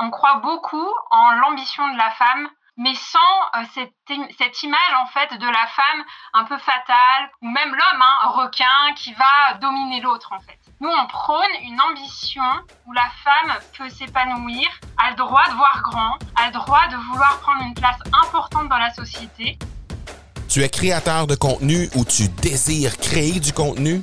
On croit beaucoup en l'ambition de la femme mais sans euh, cette, cette, image en fait de la femme un peu fatale ou même l'homme hein, requin qui va dominer l'autre en fait. Nous on prône une ambition où la femme peut s'épanouir, a le droit de voir grand, a le droit de vouloir prendre une place importante dans la société. Tu es créateur de contenu ou tu désires créer du contenu?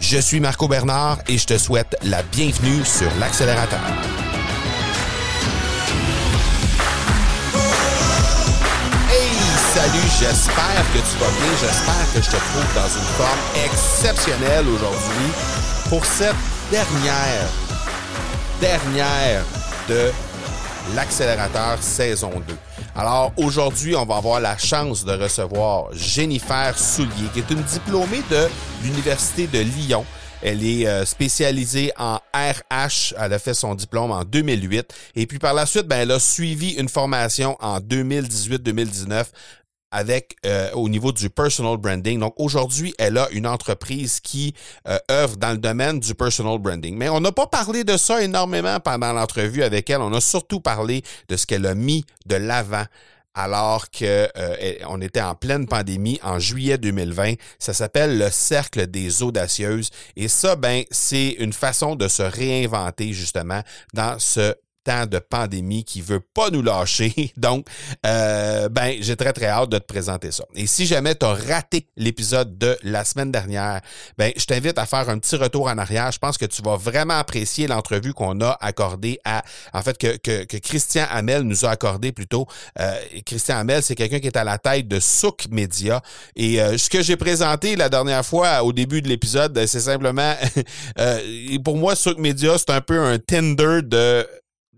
Je suis Marco Bernard et je te souhaite la bienvenue sur l'accélérateur. Hey, salut, j'espère que tu vas bien, j'espère que je te trouve dans une forme exceptionnelle aujourd'hui pour cette dernière, dernière de l'accélérateur saison 2. Alors aujourd'hui, on va avoir la chance de recevoir Jennifer Soulier, qui est une diplômée de l'Université de Lyon. Elle est euh, spécialisée en RH. Elle a fait son diplôme en 2008. Et puis par la suite, ben, elle a suivi une formation en 2018-2019 avec euh, au niveau du personal branding. Donc aujourd'hui, elle a une entreprise qui euh, œuvre dans le domaine du personal branding. Mais on n'a pas parlé de ça énormément pendant l'entrevue avec elle. On a surtout parlé de ce qu'elle a mis de l'avant alors que euh, était en pleine pandémie en juillet 2020. Ça s'appelle le cercle des audacieuses et ça ben c'est une façon de se réinventer justement dans ce temps de pandémie qui veut pas nous lâcher. Donc, euh, ben, j'ai très, très hâte de te présenter ça. Et si jamais tu as raté l'épisode de la semaine dernière, ben, je t'invite à faire un petit retour en arrière. Je pense que tu vas vraiment apprécier l'entrevue qu'on a accordée à, en fait, que, que, que Christian Hamel nous a accordé plutôt. Euh, Christian Hamel, c'est quelqu'un qui est à la tête de Souk Media. Et euh, ce que j'ai présenté la dernière fois au début de l'épisode, c'est simplement, euh, pour moi, Souk Media, c'est un peu un Tinder de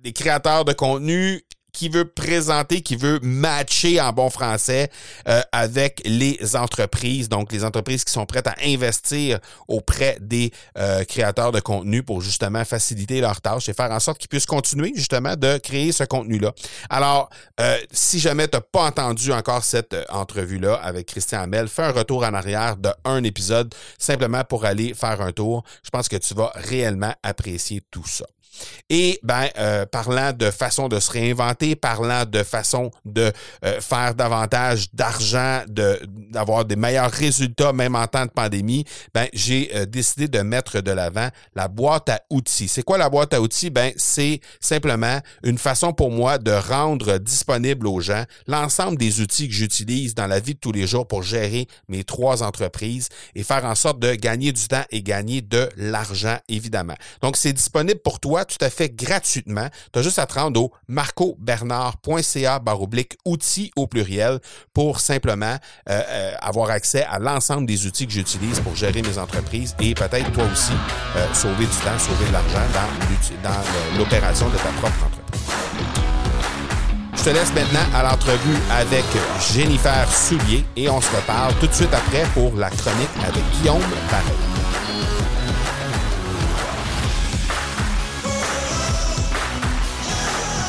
des créateurs de contenu qui veut présenter, qui veut matcher en bon français euh, avec les entreprises, donc les entreprises qui sont prêtes à investir auprès des euh, créateurs de contenu pour justement faciliter leur tâche et faire en sorte qu'ils puissent continuer justement de créer ce contenu-là. Alors, euh, si jamais tu n'as pas entendu encore cette entrevue-là avec Christian Hamel, fais un retour en arrière de un épisode simplement pour aller faire un tour. Je pense que tu vas réellement apprécier tout ça. Et ben, euh, parlant de façon de se réinventer, parlant de façon de euh, faire davantage d'argent, d'avoir des meilleurs résultats même en temps de pandémie, ben j'ai euh, décidé de mettre de l'avant la boîte à outils. C'est quoi la boîte à outils? Ben c'est simplement une façon pour moi de rendre disponible aux gens l'ensemble des outils que j'utilise dans la vie de tous les jours pour gérer mes trois entreprises et faire en sorte de gagner du temps et gagner de l'argent évidemment. Donc c'est disponible pour toi tout à fait gratuitement. Tu as juste à te rendre au marcobernard.ca baroblique outils au pluriel pour simplement euh, euh, avoir accès à l'ensemble des outils que j'utilise pour gérer mes entreprises et peut-être toi aussi euh, sauver du temps, sauver de l'argent dans, dans l'opération de ta propre entreprise. Je te laisse maintenant à l'entrevue avec Jennifer Soulier et on se reparle tout de suite après pour la chronique avec Guillaume Pareil.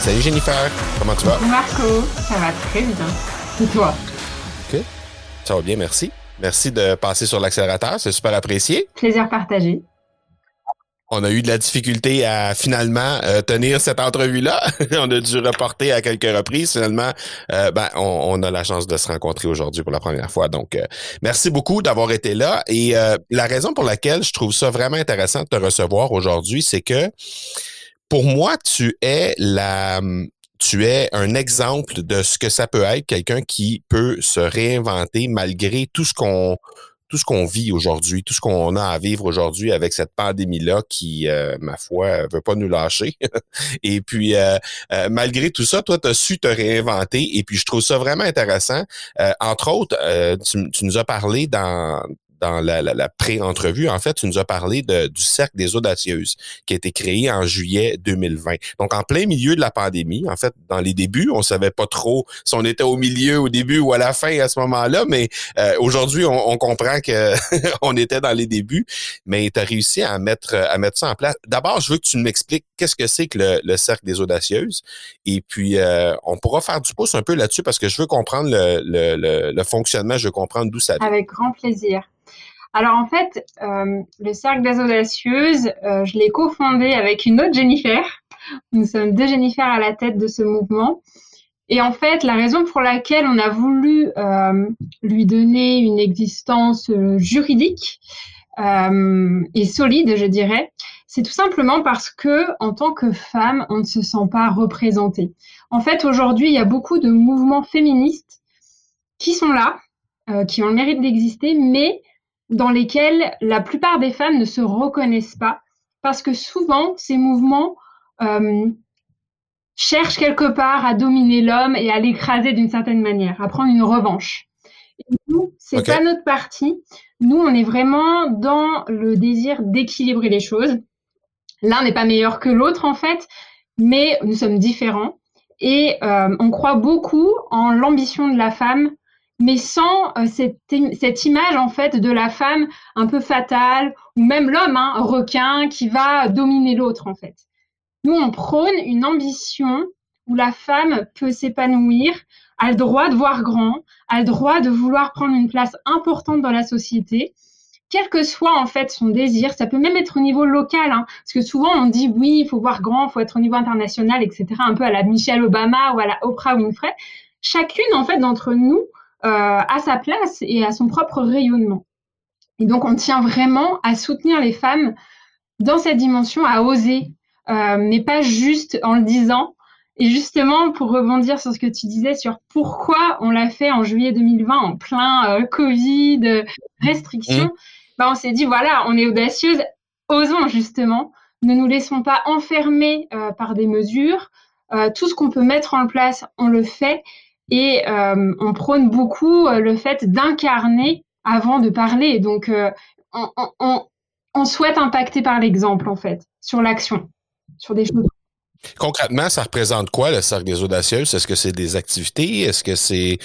Salut Jennifer, comment tu vas? Marco, ça va très bien. Et toi? OK. Ça va bien, merci. Merci de passer sur l'accélérateur, c'est super apprécié. Plaisir partagé. On a eu de la difficulté à finalement euh, tenir cette entrevue-là. on a dû reporter à quelques reprises. Finalement, euh, ben, on, a la chance de se rencontrer aujourd'hui pour la première fois. Donc, euh, merci beaucoup d'avoir été là. Et la raison pour laquelle je trouve ça vraiment intéressant de te recevoir aujourd'hui, c'est que pour moi, tu es la, tu es un exemple de ce que ça peut être quelqu'un qui peut se réinventer malgré tout ce qu'on tout ce qu'on vit aujourd'hui, tout ce qu'on a à vivre aujourd'hui avec cette pandémie-là qui, euh, ma foi, veut pas nous lâcher. et puis, euh, euh, malgré tout ça, toi, tu as su te réinventer. Et puis, je trouve ça vraiment intéressant. entre autres, tu, tu, nous as parlé dans, dans la, pré-entrevue, en fait, tu nous as parlé du Cercle des Audacieuses, qui a été créé en juillet 2020. Donc, en plein milieu de la pandémie, en fait, dans les débuts, on savait pas trop si on était au milieu, au début ou à la fin à ce moment-là, mais euh, aujourd'hui, on, comprend que on était dans les débuts, mais tu as réussi à mettre, à mettre ça en place. D'abord, je veux que tu m'expliques qu'est-ce que c'est que le, le, Cercle des Audacieuses, et puis euh, on pourra faire du pouce un peu là-dessus parce que je veux comprendre le fonctionnement, je veux comprendre d'où ça vient. Avec grand plaisir. Alors en fait, euh, le Cercle des Audacieuses, euh, je l'ai cofondé avec une autre Jennifer. Nous sommes deux Jennifer à la tête de ce mouvement. Et en fait, la raison pour laquelle on a voulu euh, lui donner une existence juridique et solide, je dirais, c'est tout simplement parce que en tant que femme, on ne se sent pas représentée. En fait, aujourd'hui, il y a beaucoup de mouvements féministes qui sont là, qui ont le mérite d'exister, mais dans lesquels la plupart des femmes ne se reconnaissent pas parce que souvent ces mouvements euh, cherchent quelque part à dominer l'homme et à l'écraser d'une certaine manière, à prendre une revanche. Et nous, c'est pas notre parti. Nous, on est vraiment dans le désir d'équilibrer les choses. L'un n'est pas meilleur que l'autre en fait, mais nous sommes différents et euh, on croit beaucoup en l'ambition de la femme mais sans euh, cette, cette, image en fait de la femme un peu fatale ou même l'homme, hein, requin qui va dominer l'autre en fait. Nous, on prône une ambition où la femme peut s'épanouir, a le droit de voir grand, a le droit de vouloir prendre une place importante dans la société, quel que soit en fait son désir. Ça peut même être au niveau local, hein, parce que souvent on dit oui, il faut voir grand, il faut être au niveau international, etc. Un peu à la Michelle Obama ou à la Oprah Winfrey. Chacune en fait d'entre nous à sa place et à son propre rayonnement. Et donc, on tient vraiment à soutenir les femmes dans cette dimension, à oser, euh, mais pas juste en le disant. Et justement, pour rebondir sur ce que tu disais sur pourquoi on l'a fait en juillet 2020 en plein euh, Covid, restrictions, mmh. bah, on s'est dit, voilà, on est audacieuse, osons justement, ne nous laissons pas enfermer par des mesures. tout ce qu'on peut mettre en place, on le fait. Et euh, on prône beaucoup euh, le fait d'incarner avant de parler. Donc, euh, on, souhaite impacter par l'exemple, en fait, sur l'action, sur des choses. Concrètement, ça représente quoi le cercle des audacieuses? Est-ce que c'est des activités? Est-ce que c'est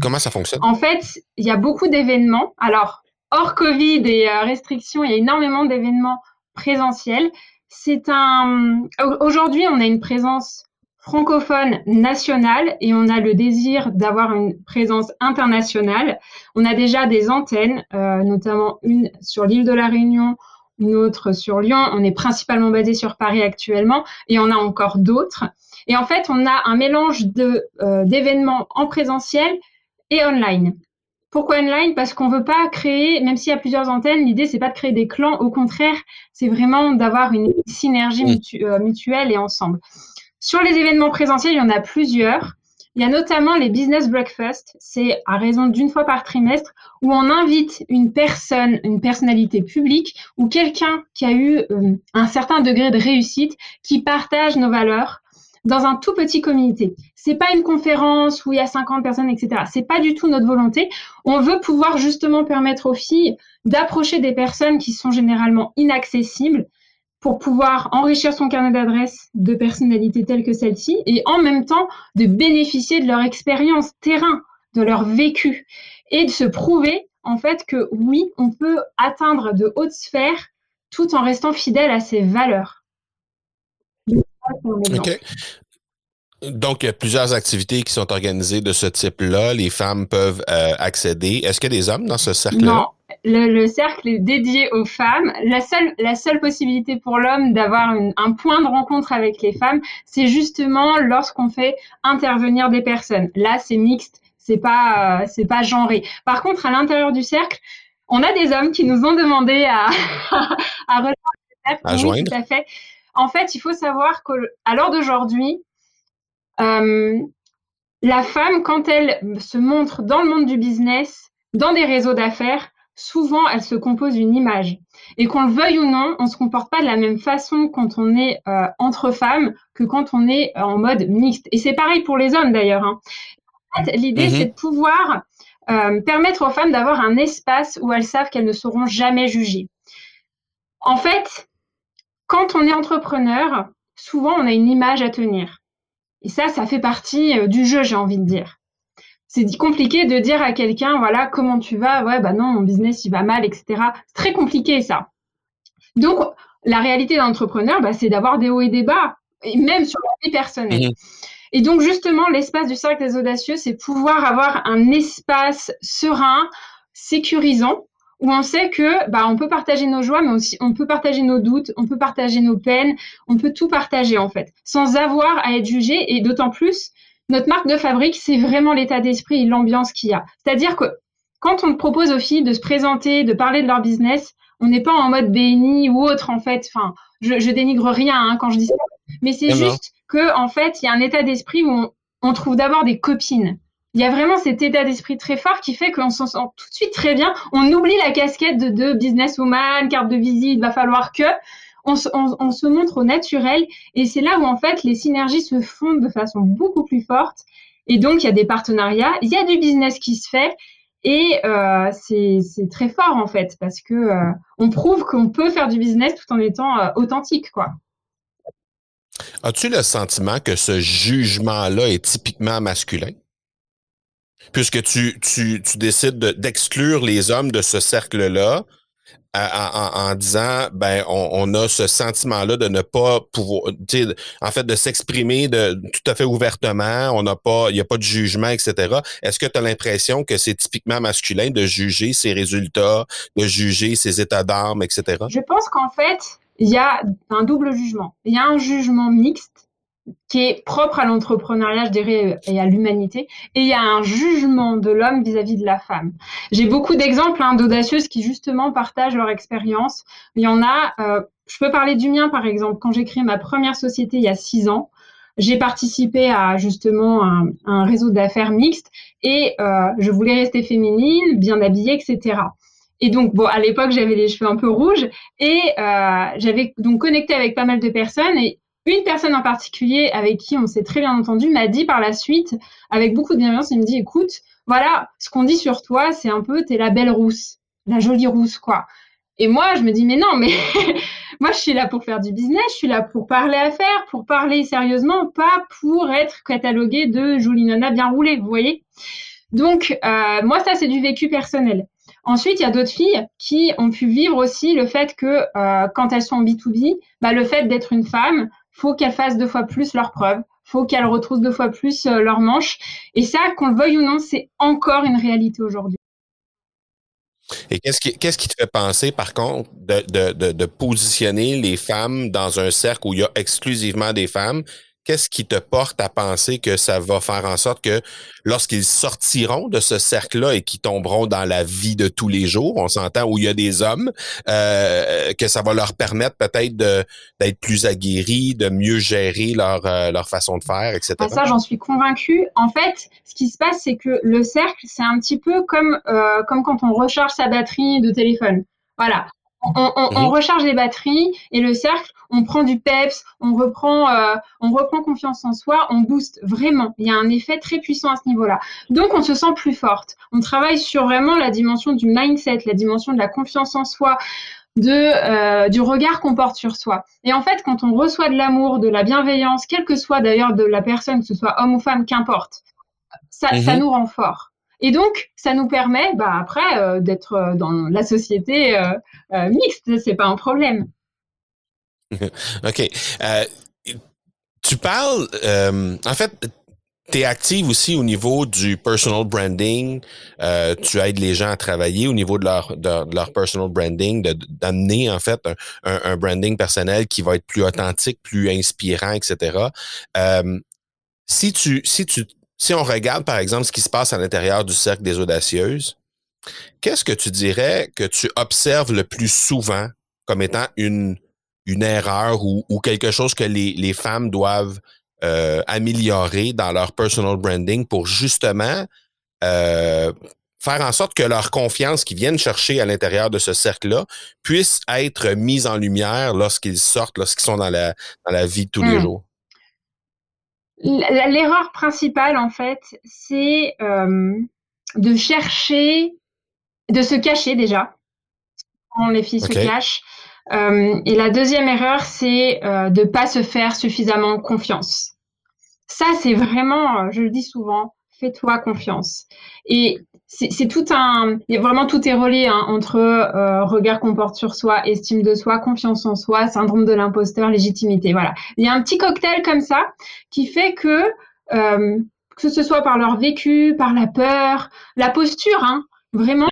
comment ça fonctionne? En fait, il y a beaucoup d'événements. Alors, hors Covid et restrictions, il y a énormément d'événements présentiels. C'est un aujourd'hui, on a une présence francophone nationale et on a le désir d'avoir une présence internationale. On a déjà des antennes, euh, notamment une sur l'île de la Réunion, une autre sur Lyon. On est principalement basé sur Paris actuellement et on a encore d'autres. Et en fait, on a un mélange euh, d'événements en présentiel et online. Pourquoi online? Parce qu'on veut pas créer, même s'il y a plusieurs antennes, l'idée c'est pas de créer des clans. Au contraire, c'est vraiment d'avoir une synergie euh, mutuelle et ensemble. Sur les événements présentiels, il y en a plusieurs. Il y a notamment les business breakfast, c'est à raison d'une fois par trimestre, où on invite une personne, une personnalité publique ou quelqu'un qui a eu euh, un certain degré de réussite, qui partage nos valeurs dans un tout petit comité. C'est pas une conférence où il y a 50 personnes, etc. C'est pas du tout notre volonté. On veut pouvoir justement permettre aux filles d'approcher des personnes qui sont généralement inaccessibles pour pouvoir enrichir son carnet d'adresses de personnalités telles que celle-ci et en même temps de bénéficier de leur expérience terrain, de leur vécu et de se prouver en fait que oui, on peut atteindre de hautes sphères tout en restant fidèle à ses valeurs. Donc, il y a plusieurs activités qui sont organisées de ce type-là. Les femmes peuvent euh, accéder. Est-ce qu'il y a des hommes dans ce cercle-là? Le, cercle est dédié aux femmes. La seule, la seule possibilité pour l'homme d'avoir un point de rencontre avec les femmes, c'est justement lorsqu'on fait intervenir des personnes. Là, c'est mixte, c'est pas, euh, c'est pas genré. Par contre, à l'intérieur du cercle, on a des hommes qui nous ont demandé à, à rejoindre le cercle. À oui, tout à fait. En fait, il faut savoir qu'à l'heure d'aujourd'hui, euh, la femme, quand elle se montre dans le monde du business, dans des réseaux d'affaires, souvent elle se compose une image. Et qu'on le veuille ou non, on se comporte pas de la même façon quand on est euh, entre femmes que quand on est en mode mixte. Et c'est pareil pour les hommes d'ailleurs. Hein. En fait, l'idée, mhm. c'est de pouvoir euh, permettre aux femmes d'avoir un espace où elles savent qu'elles ne seront jamais jugées. En fait, quand on est entrepreneur, souvent on a une image à tenir. Et ça, ça fait partie euh, du jeu, j'ai envie de dire. C'est compliqué de dire à quelqu'un, voilà, comment tu vas Ouais, bah non, mon business, il va mal, etc. C'est très compliqué, ça. Donc, la réalité d'un entrepreneur, bah, c'est d'avoir des hauts et des bas, et même sur la vie personnelle. Mmh. Et donc, justement, l'espace du cercle des audacieux, c'est pouvoir avoir un espace serein, sécurisant, où on sait que bah, on peut partager nos joies, mais aussi on peut partager nos doutes, on peut partager nos peines, on peut tout partager en fait, sans avoir à être jugé. Et d'autant plus, notre marque de fabrique, c'est vraiment l'état d'esprit et l'ambiance qu'il y a. C'est-à-dire que quand on propose aux filles de se présenter, de parler de leur business, on n'est pas en mode béni ou autre en fait. Enfin, je, je dénigre rien hein, quand je dis ça, mais c'est juste que en fait, il y a un état d'esprit où on, on trouve d'abord des copines il y a vraiment cet état d'esprit très fort qui fait qu'on s'en sent tout de suite très bien. On oublie la casquette de, de businesswoman, carte de visite, va falloir que. On se, on, se montre au naturel et c'est là où en fait les synergies se font de façon beaucoup plus forte et donc il y a des partenariats, il y a du business qui se fait et euh, c'est très fort en fait parce que euh, on prouve qu'on peut faire du business tout en étant euh, authentique quoi. As-tu le sentiment que ce jugement-là est typiquement masculin? puisque tu, tu décides d'exclure les hommes de ce cercle-là en, disant ben on, a ce sentiment-là de ne pas pouvoir en fait de s'exprimer de tout à fait ouvertement, on n'a pas il n'y a pas de jugement, etc. Est-ce que tu as l'impression que c'est typiquement masculin de juger ses résultats, de juger ses états d'âme, etc. Je pense qu'en fait, il y a un double jugement. Il y a un jugement mixte qui est propre à l'entrepreneuriat, je dirais, et à l'humanité. Et il y a un jugement de l'homme vis-à-vis de la femme. J'ai beaucoup d'exemples hein, d'audacieuses qui justement partagent leur expérience. Il y en a, euh, je peux parler du mien par exemple. Quand j'ai créé ma première société il y a six ans, j'ai participé à justement un, réseau d'affaires mixte et euh, je voulais rester féminine, bien habillée, etc. Et donc, bon, à l'époque, j'avais les cheveux un peu rouges et euh, j'avais donc connecté avec pas mal de personnes et une personne en particulier avec qui on s'est très bien entendu m'a dit par la suite, avec beaucoup de bienveillance, il me dit, écoute, voilà, ce qu'on dit sur toi, c'est un peu, t'es la belle rousse, la jolie rousse, quoi. Et moi, je me dis, mais non, mais moi, je suis là pour faire du business, je suis là pour parler à faire, pour parler sérieusement, pas pour être cataloguée de jolie nana bien roulée, vous voyez Donc, euh, moi, ça, c'est du vécu personnel. Ensuite, il y a d'autres filles qui ont pu vivre aussi le fait que euh, quand elles sont en B2B, bah, le fait d'être une femme, faut qu'elles fassent deux fois plus leurs preuves, faut qu'elles retroussent deux fois plus euh, leurs manches. Et ça, qu'on le veuille ou non, c'est encore une réalité aujourd'hui. Et qu'est-ce qui, te fait penser, par contre, de, positionner les femmes dans un cercle où il y a exclusivement des femmes qu'est-ce qui te porte à penser que ça va faire en sorte que lorsqu'ils sortiront de ce cercle-là et qu'ils tomberont dans la vie de tous les jours, on s'entend où il y a des hommes, euh, que ça va leur permettre peut-être d'être plus aguerris, de mieux gérer leur, euh, leur façon de faire, etc. Ah, ça, j'en suis convaincue. En fait, ce qui se passe, c'est que le cercle, c'est un petit peu comme, euh, comme quand on recharge sa batterie de téléphone. Voilà. On, on, on, recharge les batteries et le cercle, on prend du peps, on reprend, euh, on reprend confiance en soi, on booste vraiment. Il y a un effet très puissant à ce niveau-là. Donc, on se sent plus forte. On travaille sur vraiment la dimension du mindset, la dimension de la confiance en soi, de euh, du regard qu'on porte sur soi. Et en fait, quand on reçoit de l'amour, de la bienveillance, quelle que soit d'ailleurs de la personne, que ce soit homme ou femme, qu'importe, ça, ça mhm. nous rend fort. Et donc, ça nous permet, bah, après, euh, d'être euh, dans la société euh, euh, mixte. C'est pas un problème. OK. tu parles, en fait, tu es active aussi au niveau du personal branding. tu aides les gens à travailler au niveau de leur, de, leur personal branding, d'amener en fait un, un, branding personnel qui va être plus authentique, plus inspirant, etc. si tu si tu si on regarde, par exemple, ce qui se passe à l'intérieur du cercle des audacieuses, qu'est-ce que tu dirais que tu observes le plus souvent comme étant une, une erreur ou, quelque chose que les, les femmes doivent euh, améliorer dans leur personal branding pour justement euh, faire en sorte que leur confiance qu'ils viennent chercher à l'intérieur de ce cercle-là puisse être mise en lumière lorsqu'ils sortent, lorsqu'ils sont dans la, dans la vie de tous les hmm. jours? L'erreur principale, en fait, c'est euh, de chercher, de se cacher déjà. Les filles se cachent. Euh, et la deuxième erreur, c'est euh, de pas se faire suffisamment confiance. Ça, c'est vraiment, je le dis souvent, fais-toi confiance. Et c'est tout un, vraiment tout est relié hein, entre euh, regard qu'on porte sur soi, estime de soi, confiance en soi, syndrome de l'imposteur, légitimité. Voilà, il y a un petit cocktail comme ça qui fait que euh, que ce soit par leur vécu, par la peur, la posture, hein, vraiment,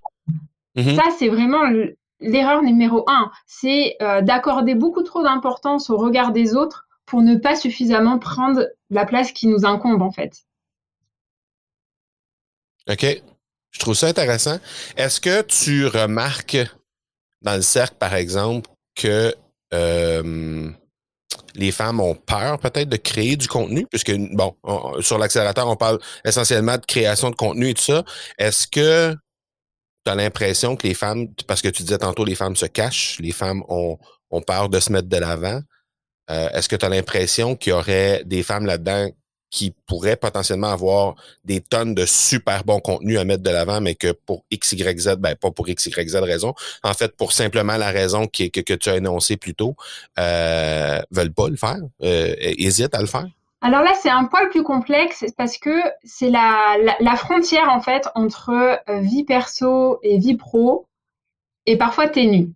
mm-hmm. ça c'est vraiment l'erreur numéro un, c'est euh, d'accorder beaucoup trop d'importance au regard des autres pour ne pas suffisamment prendre la place qui nous incombe en fait. OK. Je trouve ça intéressant. Est-ce que tu remarques dans le cercle, par exemple, que euh, les femmes ont peur peut-être de créer du contenu, puisque, bon, sur l'accélérateur, on parle essentiellement de création de contenu et tout ça. Est-ce que tu as l'impression que les femmes, parce que tu disais tantôt, les femmes se cachent, les femmes ont, peur de se mettre de l'avant. Euh, est-ce que tu as l'impression qu'il y aurait des femmes là-dedans qui pourraient potentiellement avoir des tonnes de super bons contenus à mettre de l'avant, mais que pour X, Y, Z, ben pas pour X, Y, Z raison, en fait, pour simplement la raison que, que, tu as énoncée plus tôt, euh, veulent pas le faire, euh, hésitent à le faire? Alors là, c'est un poil plus complexe parce que c'est la, la, frontière en fait entre euh, vie perso et vie pro est parfois ténue.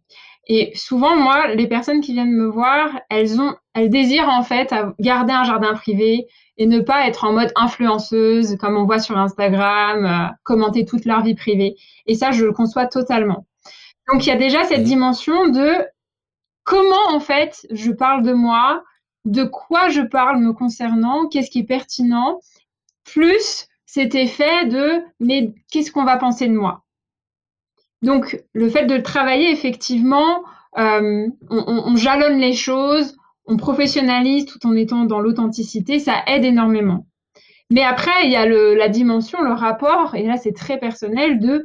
Et souvent, moi, les personnes qui viennent me voir, elles ont, elles désirent en fait garder un jardin privé et ne pas être en mode influenceuse comme on voit sur Instagram, euh, commenter toute leur vie privée. Et ça, je le conçois totalement. Donc, il y a déjà cette dimension de comment en fait je parle de moi, de quoi je parle me concernant, qu'est-ce qui est pertinent, plus cet effet de mais qu'est-ce qu'on va penser de moi? Donc, le fait de travailler, effectivement, euh, on, jalonne les choses, on professionnalise tout en étant dans l'authenticité, ça aide énormément. Mais après, il y a la dimension, le rapport, et là c'est très personnel, de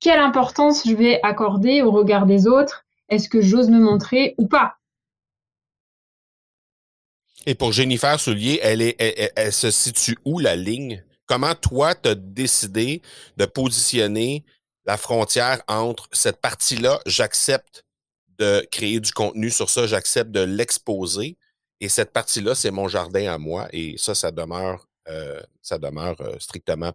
quelle importance je vais accorder au regard des autres, est-ce que j'ose me montrer ou pas? Et pour Jennifer Soulier, elle, est, elle, se situe où la ligne? Comment toi, tu as décidé de positionner la frontière entre cette partie-là, j'accepte de créer du contenu sur ça, j'accepte de l'exposer. Et cette partie-là, c'est mon jardin à moi. Et ça, ça demeure, euh, ça demeure euh, strictement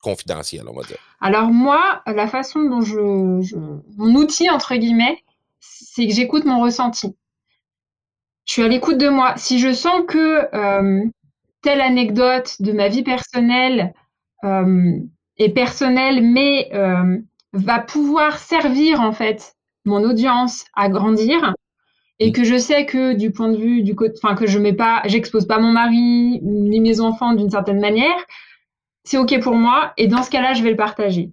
confidentiel, on va dire. Alors moi, la façon dont je, mon outil entre guillemets, c'est que j'écoute mon ressenti. Je suis à l'écoute de moi. Si je sens que euh, telle anecdote de ma vie personnelle est personnel, mais va pouvoir servir en fait mon audience à grandir et que je sais que du point de vue du côté, enfin que je mets pas, j'expose pas mon mari ni mes enfants d'une certaine manière, c'est ok pour moi et dans ce cas-là, je vais le partager.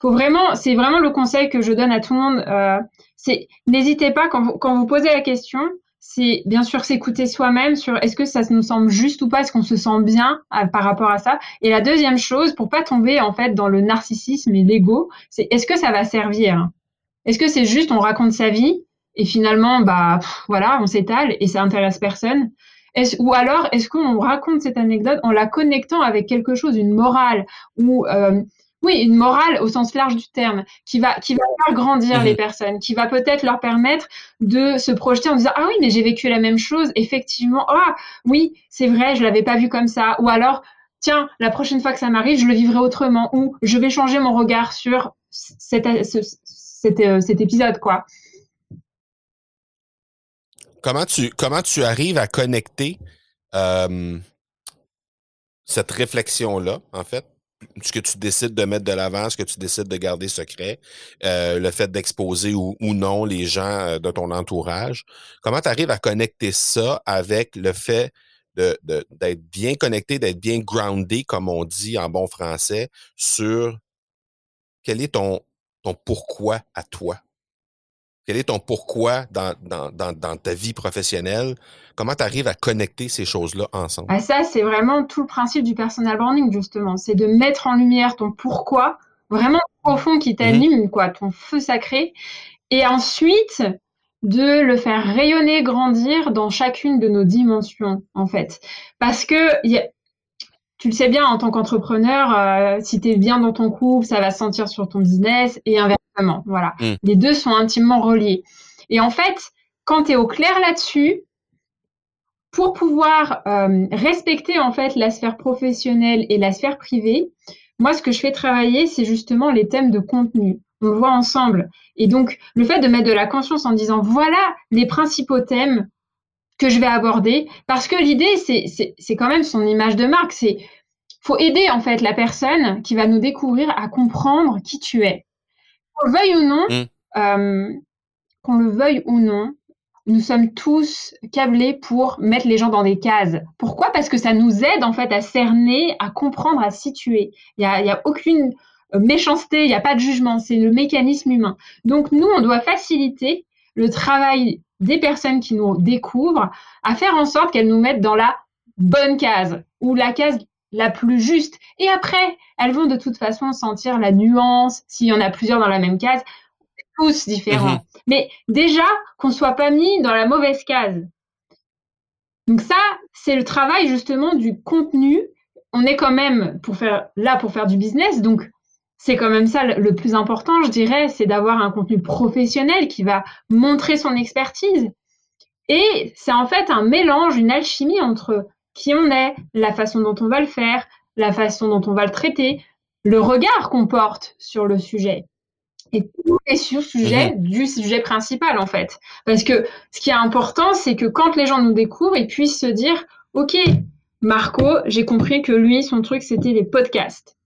Faut vraiment, c'est vraiment le conseil que je donne à tout le monde. Euh, c'est n'hésitez pas quand quand vous posez la question, c'est bien sûr s'écouter soi-même sur est-ce que ça nous semble juste ou pas, est-ce qu'on se sent bien euh, par rapport à ça. Et la deuxième chose, pour pas tomber en fait dans le narcissisme et l'ego, c'est est-ce que ça va servir? Est-ce que c'est juste on raconte sa vie et finalement bah voilà on s'étale et ça intéresse personne? Ou alors est-ce qu'on raconte cette anecdote en la connectant avec quelque chose, une morale ou euh, oui, une morale au sens large du terme, qui va, qui va faire grandir les mhm. personnes, qui va peut-être leur permettre de se projeter en disant ah oui mais j'ai vécu la même chose, effectivement. Ah oui c'est vrai je l'avais pas vu comme ça, ou alors tiens la prochaine fois que ça m'arrive je le vivrai autrement, ou je vais changer mon regard sur cet, cet, euh, cet épisode quoi. Comment tu comment tu arrives à connecter euh, cette réflexion là en fait? Ce que tu décides de mettre de l'avant, ce que tu décides de garder secret, euh, le fait d'exposer ou, non les gens de ton entourage. Comment tu arrives à connecter ça avec le fait d'être de, d'être bien connecté, d'être bien groundé, comme on dit en bon français, sur quel est ton, ton pourquoi à toi? Quel est ton pourquoi dans, dans, dans, dans ta vie professionnelle? Comment tu arrives à connecter ces choses-là ensemble? Ah, ça, c'est vraiment tout le principe du personal branding, justement. C'est de mettre en lumière ton pourquoi, vraiment profond qui t'anime, mmh quoi, ton feu sacré. Et ensuite, de le faire rayonner, grandir dans chacune de nos dimensions, en fait. Parce que y a, tu le sais bien, en tant qu'entrepreneur, euh, si tu es bien dans ton couple, ça va se sentir sur ton business et inversement. Voilà. Mm. Les deux sont intimement reliés. Et en fait, quand tu es au clair là-dessus, pour pouvoir euh, respecter en fait la sphère professionnelle et la sphère privée, moi, ce que je fais travailler, c'est justement les thèmes de contenu. On le voit ensemble. Et donc, le fait de mettre de la conscience en disant, voilà les principaux thèmes que je vais aborder, parce que l'idée, c'est quand même son image de marque. C'est faut aider en fait la personne qui va nous découvrir à comprendre qui tu es. Qu'on le veuille ou non, mmh. euh, qu'on le veuille ou non, nous sommes tous câblés pour mettre les gens dans des cases. Pourquoi? Parce que ça nous aide en fait à cerner, à comprendre, à situer. Il n'y a, y a aucune euh, méchanceté, il n'y a pas de jugement, c'est le mécanisme humain. Donc nous, on doit faciliter le travail des personnes qui nous découvrent à faire en sorte qu'elles nous mettent dans la bonne case ou la case la plus juste. Et après, elles vont de toute façon sentir la nuance, s'il y en a plusieurs dans la même case, tous différents. Mhm. Mais déjà, qu'on soit pas mis dans la mauvaise case. Donc ça, c'est le travail justement du contenu. On est quand même pour faire là pour faire du business, donc c'est quand même ça le plus important, je dirais, c'est d'avoir un contenu professionnel qui va montrer son expertise. Et c'est en fait un mélange, une alchimie entre qui on est, la façon dont on va le faire, la façon dont on va le traiter, le regard qu'on porte sur le sujet. Et tout est sur sujet mhm. du sujet principal, en fait. Parce que ce qui est important, c'est que quand les gens nous découvrent, ils puissent se dire, OK, Marco, j'ai compris que lui, son truc, c'était les podcasts.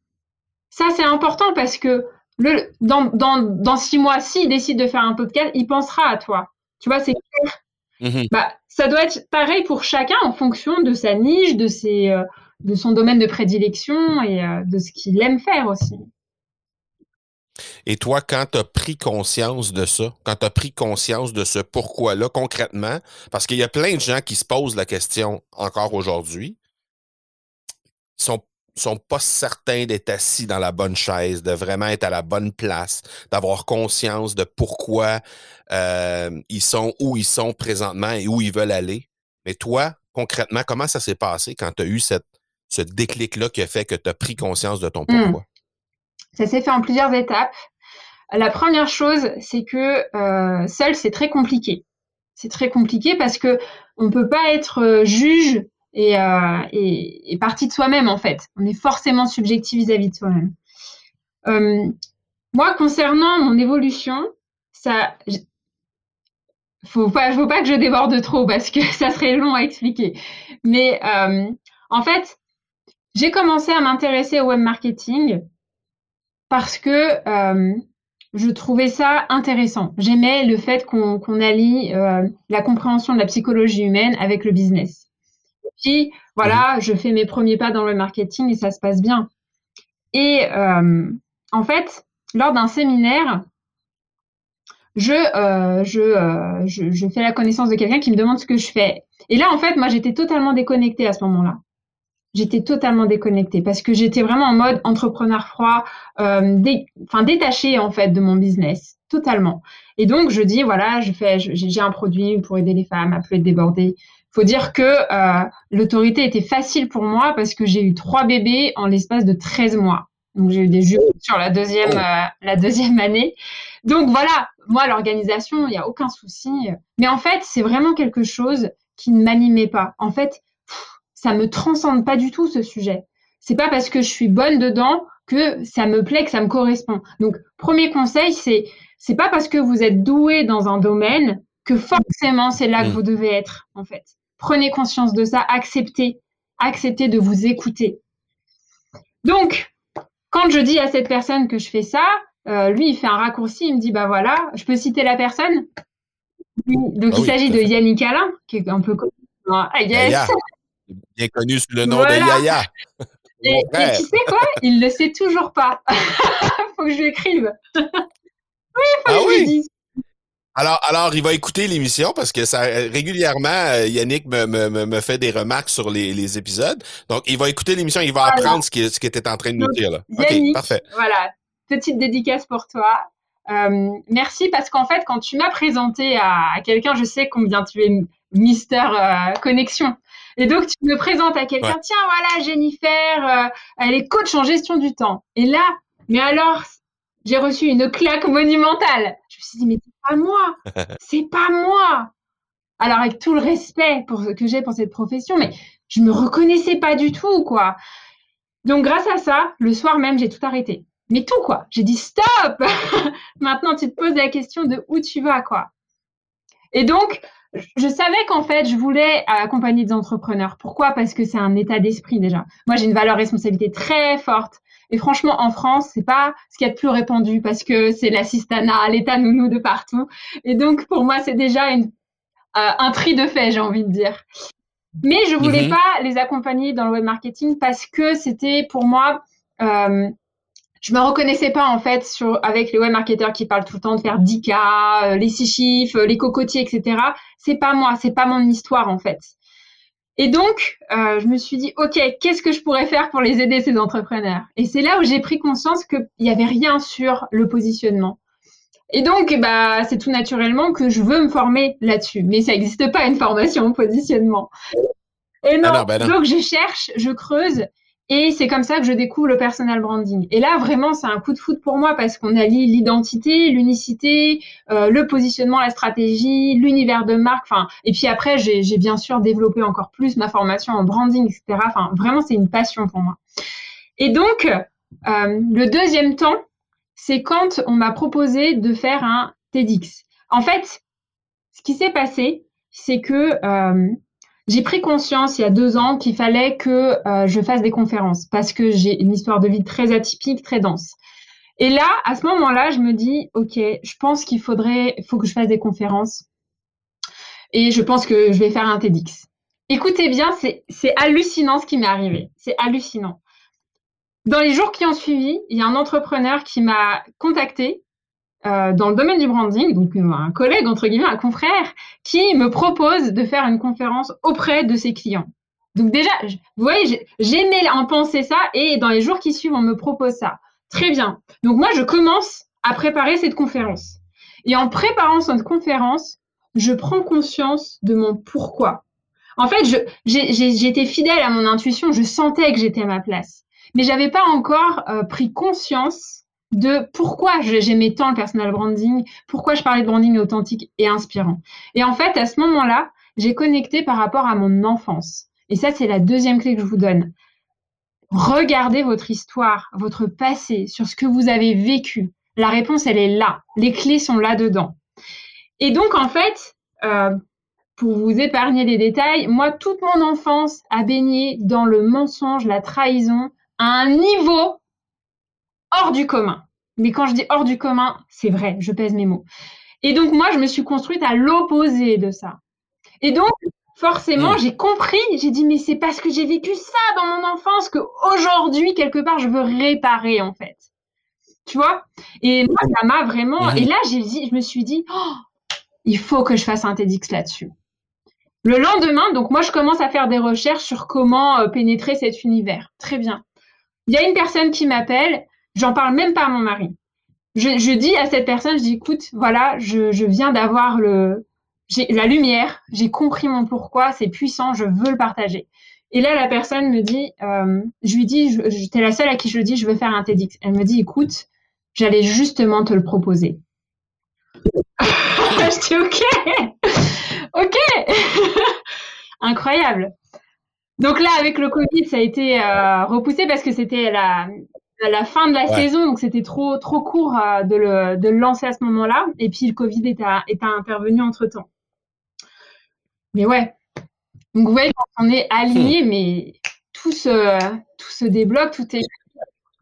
Ça, c'est important parce que le, dans, dans, dans six mois, s'il décide de faire un podcast, il pensera à toi. Tu vois, c'est clair. Mhm. Bah, ça doit être pareil pour chacun en fonction de sa niche, de, ses, euh, de son domaine de prédilection et euh, de ce qu'il aime faire aussi. Et toi, quand tu as pris conscience de ça, quand tu as pris conscience de ce pourquoi-là concrètement, parce qu'il y a plein de gens qui se posent la question encore aujourd'hui, sont sont pas certains d'être assis dans la bonne chaise, de vraiment être à la bonne place, d'avoir conscience de pourquoi euh, ils sont où ils sont présentement et où ils veulent aller. Mais toi, concrètement, comment ça s'est passé quand tu as eu cette, ce déclic-là qui a fait que tu as pris conscience de ton mmh. pourquoi? Ça s'est fait en plusieurs étapes. La première chose, c'est que euh, seul, c'est très compliqué. C'est très compliqué parce que on peut pas être euh, juge et, euh, et, partie de soi-même en fait. On est forcément subjectif vis-à-vis de soi-même. Euh, moi, concernant mon évolution, ça, faut pas, faut pas que je déborde trop parce que ça serait long à expliquer. Mais euh, en fait, j'ai commencé à m'intéresser au web marketing parce que je trouvais ça intéressant. J'aimais le fait qu'on allie la compréhension de la psychologie humaine avec le business. Puis, voilà, je fais mes premiers pas dans le marketing et ça se passe bien. Et euh, en fait, lors d'un séminaire, je, euh, je, euh, je, je, fais la connaissance de quelqu'un qui me demande ce que je fais. Et là, en fait, moi, j'étais totalement déconnectée à ce moment-là j'étais totalement déconnectée parce que j'étais vraiment en mode entrepreneur froid, enfin détachée en fait de mon business, totalement. Et donc je dis voilà, je fais, j'ai un produit pour aider les femmes à plus être débordées. Faut dire que euh, l'autorité était facile pour moi parce que j'ai eu trois bébés en l'espace de 13 mois. Donc j'ai eu des jupes sur la deuxième, oh. euh, la deuxième année. Donc voilà, moi l'organisation, il n'y a aucun souci. Mais en fait, c'est vraiment quelque chose qui ne m'animait pas. En fait, ça me transcende pas du tout ce sujet. C'est pas parce que je suis bonne dedans que ça me plaît, que ça me correspond. Donc, premier conseil, c'est c'est pas parce que vous êtes doué dans un domaine que forcément c'est là que mm. vous devez être, en fait. Prenez conscience de ça, acceptez, acceptez de vous écouter. Donc, quand je dis à cette personne que je fais ça, euh, lui, il fait un raccourci, il me dit, bah voilà, je peux citer la personne? Donc, ah il s'agit de Yannick Alain, qui est un peu connu. Ah, yes bien connu sous le nom de Yaya. Et, tu sais quoi? Il ne le sait toujours pas. faut que je lui écrive. oui, faut ah que oui? je lui dise. Alors, alors, il va écouter l'émission parce que ça régulièrement, euh, Yannick me, me, me fait des remarques sur les, les épisodes. Donc, il va écouter l'émission, il va apprendre ce qu'il ce qu était en train de nous dire. Là. Yannick, OK, parfait. Voilà, petite dédicace pour toi. Euh, merci parce qu'en fait, quand tu m'as présenté à, à quelqu'un, je sais combien tu es Mister euh, Connexion. Et donc, tu me présentes à quelqu'un, tiens, voilà, Jennifer, euh, elle est coach en gestion du temps. Et là, mais alors, j'ai reçu une claque monumentale. Je me suis dit, mais pas moi, c'est pas moi. Alors, avec tout le respect pour, que j'ai pour cette profession, mais je me reconnaissais pas du tout, quoi. Donc, grâce à ça, le soir même, j'ai tout arrêté. Mais tout, quoi. J'ai dit, stop! Maintenant, tu te poses la question de où tu vas, quoi. Et donc, je savais qu'en fait, je voulais accompagner des entrepreneurs. Pourquoi? Parce que c'est un état d'esprit déjà. Moi, j'ai une valeur responsabilité très forte. Et franchement, en France, c'est pas ce qu'il y a de plus répandu parce que c'est l'assistanat, l'état nounou de partout. Et donc, pour moi, c'est déjà une, euh, un tri de fait, j'ai envie de dire. Mais je voulais mhm. pas les accompagner dans le web marketing parce que c'était pour moi euh, je me reconnaissais pas en fait sur avec les web marketeurs qui parlent tout le temps de faire 10K, euh, les six chiffres, les cocotiers, etc. C'est pas moi, c'est pas mon histoire en fait. Et donc, euh, je me suis dit, ok, qu'est-ce que je pourrais faire pour les aider ces entrepreneurs? Et c'est là où j'ai pris conscience qu'il n'y avait rien sur le positionnement. Et donc, bah, c'est tout naturellement que je veux me former là-dessus. Mais ça n'existe pas une formation au positionnement. Et non, bah donc je cherche, je creuse. Et c'est comme ça que je découvre le personal branding. Et là, vraiment, c'est un coup de foot pour moi parce qu'on allie l'identité, l'unicité, euh, le positionnement, la stratégie, l'univers de marque. Enfin, et puis après, j'ai bien sûr développé encore plus ma formation en branding, etc. Enfin, vraiment, c'est une passion pour moi. Et donc, euh, le deuxième temps, c'est quand on m'a proposé de faire un TEDx. En fait, ce qui s'est passé, c'est que euh, j'ai pris conscience il y a deux ans qu'il fallait que euh, je fasse des conférences parce que j'ai une histoire de vie très atypique, très dense. Et là, à ce moment-là, je me dis, OK, je pense qu'il faudrait, faut que je fasse des conférences. Et je pense que je vais faire un TEDx. Écoutez bien, c'est hallucinant ce qui m'est arrivé. C'est hallucinant. Dans les jours qui ont suivi, il y a un entrepreneur qui m'a contacté euh, dans le domaine du branding, donc euh, un collègue, entre guillemets, un confrère, qui me propose de faire une conférence auprès de ses clients. Donc déjà, vous voyez, j'aimais en penser ça et dans les jours qui suivent, on me propose ça. Très bien. Donc moi, je commence à préparer cette conférence. Et en préparant cette conférence, je prends conscience de mon pourquoi. En fait, j'étais fidèle à mon intuition, je sentais que j'étais à ma place. Mais j'avais pas encore euh, pris conscience de pourquoi j'aimais tant le personal branding, pourquoi je parlais de branding authentique et inspirant. Et en fait, à ce moment-là, j'ai connecté par rapport à mon enfance. Et ça, c'est la deuxième clé que je vous donne. Regardez votre histoire, votre passé, sur ce que vous avez vécu. La réponse, elle est là. Les clés sont là-dedans. Et donc, en fait, euh, pour vous épargner les détails, moi, toute mon enfance a baigné dans le mensonge, la trahison, à un niveau hors du commun. Mais quand je dis hors du commun, c'est vrai, je pèse mes mots. Et donc, moi, je me suis construite à l'opposé de ça. Et donc, forcément, mm. j'ai compris, j'ai dit, mais c'est parce que j'ai vécu ça dans mon enfance que aujourd'hui, quelque part, je veux réparer, en fait. Tu vois? Et moi, ça m'a vraiment. Mm-hmm. Et là, j'ai dit, je me suis dit, oh, il faut que je fasse un TEDx là-dessus. Le lendemain, donc moi, je commence à faire des recherches sur comment euh, pénétrer cet univers. Très bien. Il y a une personne qui m'appelle J'en parle même pas à mon mari. Je, dis à cette personne, je dis, écoute, voilà, je, viens d'avoir le, la lumière, j'ai compris mon pourquoi, c'est puissant, je veux le partager. Et là, la personne me dit, euh, je lui dis, j'étais la seule à qui je le dis, je veux faire un TEDx. Elle me dit, écoute, j'allais justement te le proposer. je dis, ok, ok, incroyable. Donc là, avec le Covid, ça a été euh, repoussé parce que c'était la, la fin de la saison, donc c'était trop trop court euh, de, le, de, le, lancer à ce moment-là. Et puis le Covid est, est intervenu entre temps. Mais ouais. Donc vous voyez, quand on est aligné, hmm. mais tout se, tout se débloque, tout est.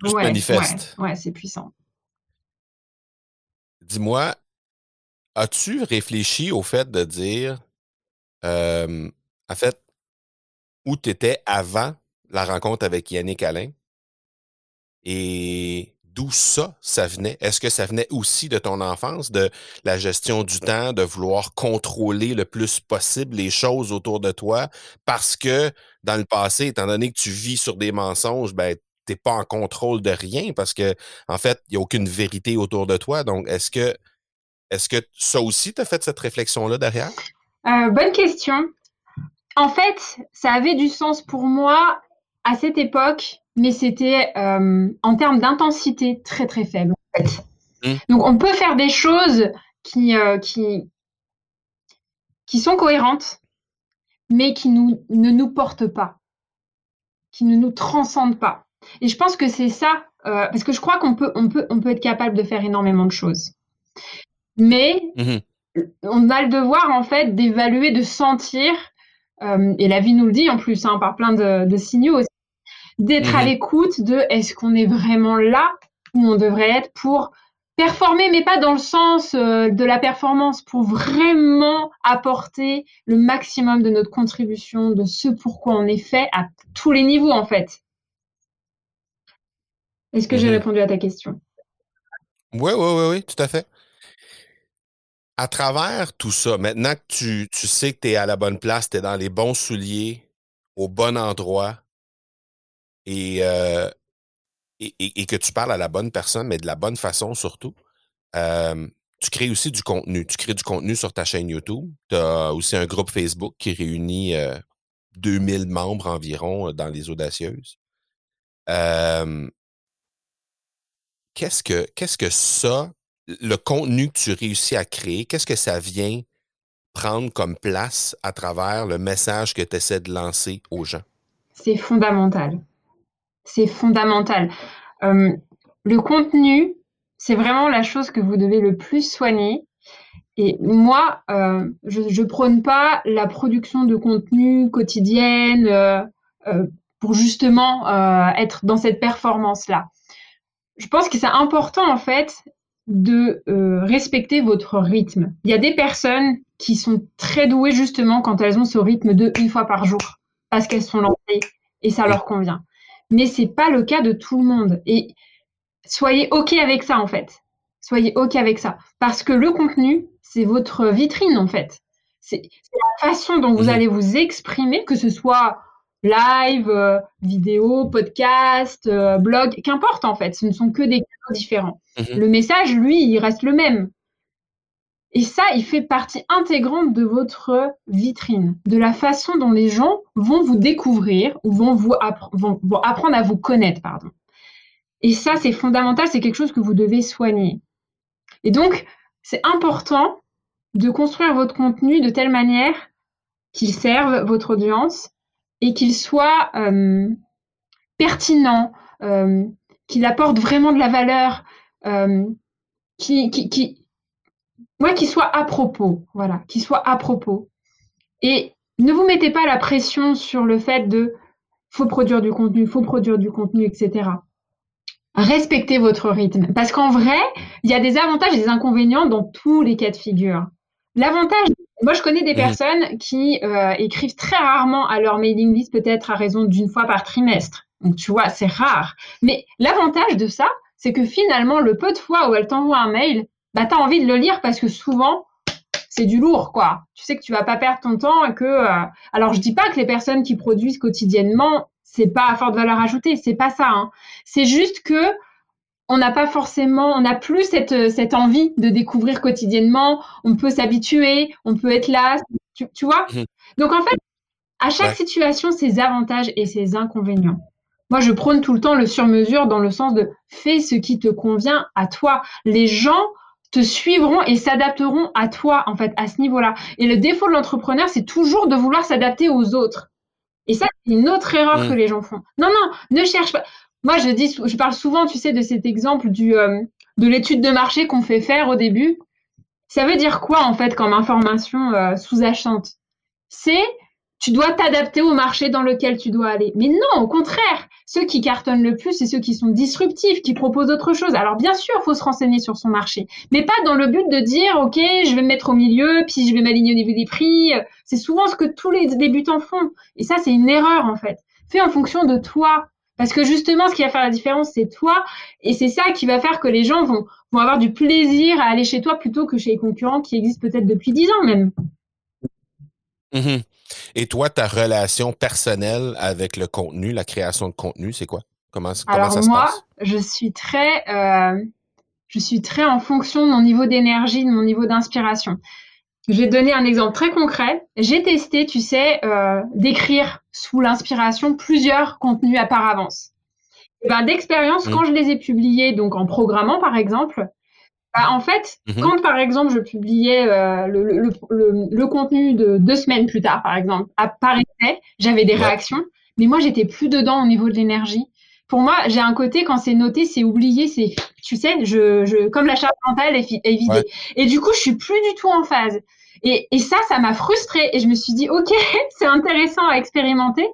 Tout manifeste. Ouais, c'est puissant. Dis-moi, as-tu réfléchi au fait de dire, euh, en fait, où tu étais avant la rencontre avec Yannick Alain? Et d'où ça, ça venait? Est-ce que ça venait aussi de ton enfance, de la gestion du temps, de vouloir contrôler le plus possible les choses autour de toi? Parce que dans le passé, étant donné que tu vis sur des mensonges, ben, t'es pas en contrôle de rien parce que, en fait, il n'y a aucune vérité autour de toi. Donc, est-ce que, est-ce que ça aussi, tu as fait cette réflexion-là derrière? Euh, bonne question. En fait, ça avait du sens pour moi à cette époque, mais c'était euh, en termes d'intensité très très faible. En fait. Mmh. Donc on peut faire des choses qui, euh, qui, qui sont cohérentes, mais qui nous, ne nous portent pas, qui ne nous transcendent pas. Et je pense que c'est ça, euh, parce que je crois qu'on peut, on peut, on peut être capable de faire énormément de choses. Mais mmh on a le devoir, en fait, d'évaluer, de sentir, euh, et la vie nous le dit en plus, hein, par plein de, signaux aussi, d'être à mmh l'écoute de est-ce qu'on est vraiment là où on devrait être pour performer, mais pas dans le sens euh, de la performance, pour vraiment apporter le maximum de notre contribution, de ce pourquoi on est fait à tous les niveaux en fait. Est-ce que j'ai mhm. répondu à ta question? Oui, oui, oui, oui, tout à fait. À travers tout ça, maintenant que tu, sais que tu es à la bonne place, tu es dans les bons souliers, au bon endroit, et, euh, et, que tu parles à la bonne personne, mais de la bonne façon surtout. tu crées aussi du contenu. Tu crées du contenu sur ta chaîne YouTube. Tu as aussi un groupe Facebook qui réunit 2000 membres environ dans les audacieuses. qu'est-ce que qu'est-ce que ça, le contenu que tu réussis à créer, qu'est-ce que ça vient prendre comme place à travers le message que tu essaies de lancer aux gens? C'est fondamental. C'est fondamental. Euh, le contenu, c'est vraiment la chose que vous devez le plus soigner. Et moi, euh, je ne prône pas la production de contenu quotidienne euh, pour justement être dans cette performance-là. Je pense que c'est important en fait de respecter votre rythme. Il y a des personnes qui sont très douées justement quand elles ont ce rythme de une fois par jour parce qu'elles sont lancées et ça leur convient mais c'est pas le cas de tout le monde. Et soyez OK avec ça, en fait. Soyez OK avec ça. Parce que le contenu, c'est votre vitrine, en fait. C'est la façon dont vous mhm. allez vous exprimer, que ce soit live, euh, vidéo, podcast, euh, blog, qu'importe, en fait. Ce ne sont que des canaux différents. Mhm. Le message, lui, il reste le même. Et ça, il fait partie intégrante de votre vitrine, de la façon dont les gens vont vous découvrir ou vont, vous apprendre à vous connaître. Pardon. Et ça, c'est fondamental, c'est quelque chose que vous devez soigner. Et donc, c'est important de construire votre contenu de telle manière qu'il serve votre audience et qu'il soit euh, pertinent, euh, qu'il apporte vraiment de la valeur, euh, qui, qui, moi, qu'il soit à propos, voilà, qu'il soit à propos. Et ne vous mettez pas la pression sur le fait de faut produire du contenu, faut produire du contenu, etc. Respectez votre rythme. Parce qu'en vrai, il y a des avantages et des inconvénients dans tous les cas de figure. L'avantage, moi je connais des personnes qui euh, écrivent très rarement à leur mailing list, peut-être à raison d'une fois par trimestre. Donc tu vois, c'est rare. Mais l'avantage de ça, c'est que finalement, le peu de fois où elles t'envoient un mail, bah, tu as envie de le lire parce que souvent, c'est du lourd, quoi. Tu sais que tu vas pas perdre ton temps et que. Euh, alors, je dis pas que les personnes qui produisent quotidiennement, c'est pas à forte valeur ajoutée, c'est pas ça. Hein. C'est juste que on n'a pas forcément, on n'a plus cette, cette envie de découvrir quotidiennement. On peut s'habituer, on peut être là, tu, vois? Mmh. Donc en fait, à chaque situation, ses avantages et ses inconvénients. Moi, je prône tout le temps le sur-mesure dans le sens de fais ce qui te convient à toi. Les gens te suivront et s'adapteront à toi, en fait, à ce niveau-là. Et le défaut de l'entrepreneur, c'est toujours de vouloir s'adapter aux autres. Et ça, c'est une autre erreur mm. que les gens font. Non, non, ne cherche pas. Moi, je dis, je parle souvent, tu sais, de cet exemple du, euh, de l'étude de marché qu'on fait faire au début. Ça veut dire quoi, en fait, comme information euh, sous-achante C'est tu dois t'adapter au marché dans lequel tu dois aller. Mais non, au contraire, ceux qui cartonnent le plus, c'est ceux qui sont disruptifs, qui proposent autre chose. Alors bien sûr, il faut se renseigner sur son marché, mais pas dans le but de dire, OK, je vais me mettre au milieu, puis je vais m'aligner au niveau des prix. C'est souvent ce que tous les débutants font. Et ça, c'est une erreur, en fait. Fais en fonction de toi. Parce que justement, ce qui va faire la différence, c'est toi. Et c'est ça qui va faire que les gens vont, avoir du plaisir à aller chez toi plutôt que chez les concurrents qui existent peut-être depuis dix ans même. Mmh et toi, ta relation personnelle avec le contenu, la création de contenu, c'est quoi? Comment, comment ça se moi, je suis très, euh, je suis très en fonction de mon niveau d'énergie, de mon niveau d'inspiration. je vais te donner un exemple très concret. J'ai testé, tu sais, euh, d'écrire sous l'inspiration plusieurs contenus à part avance. Et ben, d'expérience, quand je les ai publiés, donc en programmant par exemple, bah, en fait, mhm. quand par exemple je publiais euh, le, le, le, le, contenu de deux semaines plus tard, par exemple, apparaissait, j'avais des réactions, mais moi j'étais plus dedans au niveau de l'énergie. Pour moi, j'ai un côté quand c'est noté, c'est oublié, c'est, tu sais, je, je, comme la charge mentale est, est vidée. Et du coup, je suis plus du tout en phase. Et, et ça, ça m'a frustrée. Et je me suis dit, ok, c'est intéressant à expérimenter.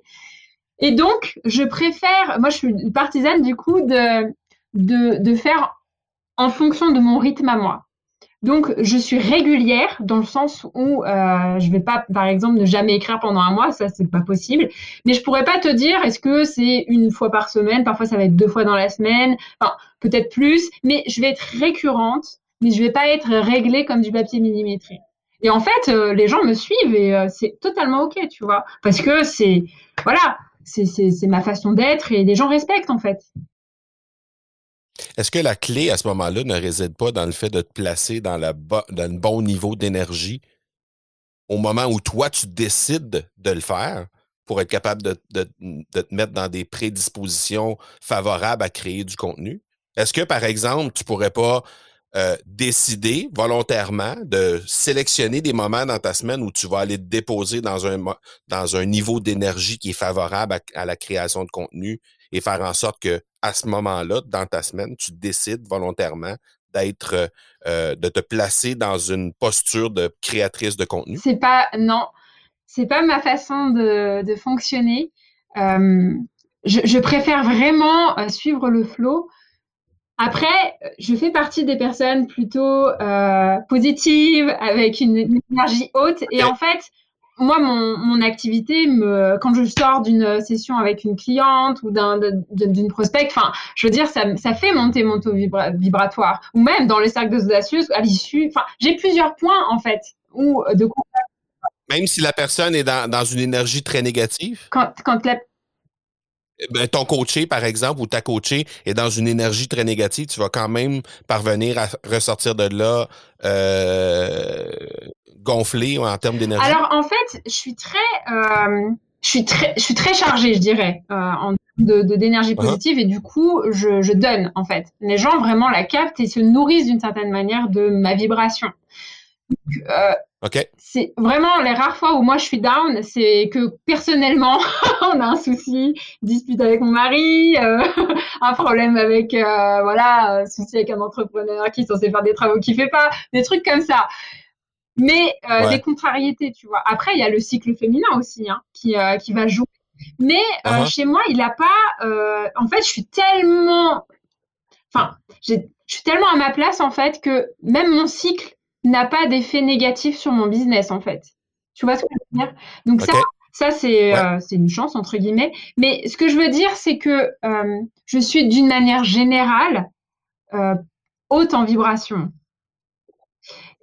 Et donc, je préfère, moi, je suis partisane du coup de, de, de faire en fonction de mon rythme à moi. Donc, je suis régulière dans le sens où euh, je vais pas, par exemple, ne jamais écrire pendant un mois, ça c'est pas possible. Mais je pourrais pas te dire est-ce que c'est une fois par semaine, parfois ça va être deux fois dans la semaine, peut-être plus, mais je vais être récurrente, mais je vais pas être réglée comme du papier millimétré. Et en fait, euh, les gens me suivent et euh, c'est totalement ok, tu vois, parce que c'est voilà, c'est ma façon d'être et les gens respectent en fait. Est-ce que la clé à ce moment-là ne réside pas dans le fait de te placer dans, un bon niveau d'énergie au moment où toi, tu décides de le faire pour être capable de, te mettre dans des prédispositions favorables à créer du contenu? Est-ce que, par exemple, tu pourrais pas euh, décider volontairement de sélectionner des moments dans ta semaine où tu vas aller te déposer dans un niveau d'énergie qui est favorable à, la création de contenu et faire en sorte que à ce moment-là, dans ta semaine, tu décides volontairement d'être, euh, de te placer dans une posture de créatrice de contenu? C'est pas, non, c'est pas ma façon de, de fonctionner. Euh, je, je, préfère vraiment euh, suivre le flow. Après, je fais partie des personnes plutôt euh, positives, avec une, une énergie haute. Et en fait, moi, mon, mon, activité, me, quand je sors d'une session avec une cliente ou d'une prospect, enfin, je veux dire, ça, ça fait monter mon taux vibratoire. Ou même dans les cercles audacieuse, à l'issue, enfin, j'ai plusieurs points, en fait, ou de Même si la personne est dans, dans une énergie très négative? Quand, quand la, ben, ton coaché, par exemple, ou ta coachée est dans une énergie très négative, tu vas quand même parvenir à ressortir de là euh, gonflé en termes d'énergie? Alors en fait, je suis très, euh, je suis très, je suis très chargée, je dirais, euh, en de d'énergie uh-huh. positive et du coup, je, je donne en fait. Les gens vraiment la captent et se nourrissent d'une certaine manière de ma vibration. Euh, c'est vraiment les rares fois où moi je suis down, c'est que personnellement on a un souci, dispute avec mon mari, euh, un problème avec euh, voilà, un souci avec un entrepreneur qui est censé faire des travaux qu'il fait pas, des trucs comme ça. Mais euh, des contrariétés, tu vois. Après il y a le cycle féminin aussi hein, qui qui va jouer. Mais uh-huh. chez moi il a pas. en fait je suis tellement, enfin je suis tellement à ma place en fait que même mon cycle n'a pas d'effet négatif sur mon business en fait. Tu vois ce que je veux dire? Donc ça, ça c'est euh, une chance entre guillemets. Mais ce que je veux dire, c'est que euh, je suis d'une manière générale euh, haute en vibration.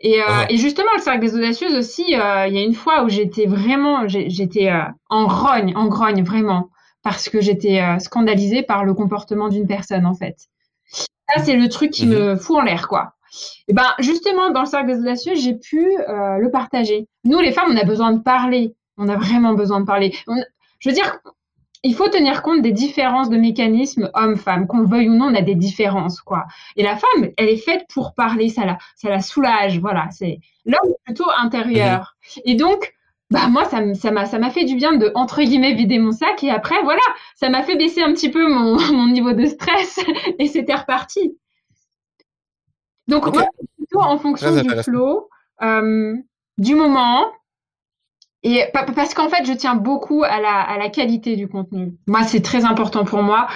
Et, ah. et, justement, le cercle des audacieuses aussi, il y a une fois où j'étais vraiment, j'étais en grogne, en grogne vraiment, parce que j'étais scandalisée par le comportement d'une personne en fait. Ça, c'est le truc qui mhm. me fout en l'air, quoi. Et ben justement, dans le cercle des audacieux, j'ai pu euh, le partager. Nous, les femmes, on a besoin de parler. On a vraiment besoin de parler. je veux dire, il faut tenir compte des différences de mécanismes homme-femme. Qu'on le veuille ou non, on a des différences, quoi. Et la femme, elle est faite pour parler, ça la, ça la soulage, voilà. C'est l'homme plutôt intérieur. Et donc, bah moi, ça m'a, ça m'a fait du bien de entre guillemets vider mon sac. Et après, voilà, ça m'a fait baisser un petit peu mon, mon niveau de stress. et c'était reparti. Donc, moi, plutôt en fonction du flow, euh, du moment. Et parce qu'en fait, je tiens beaucoup à la, à la qualité du contenu. Moi, c'est très important pour moi.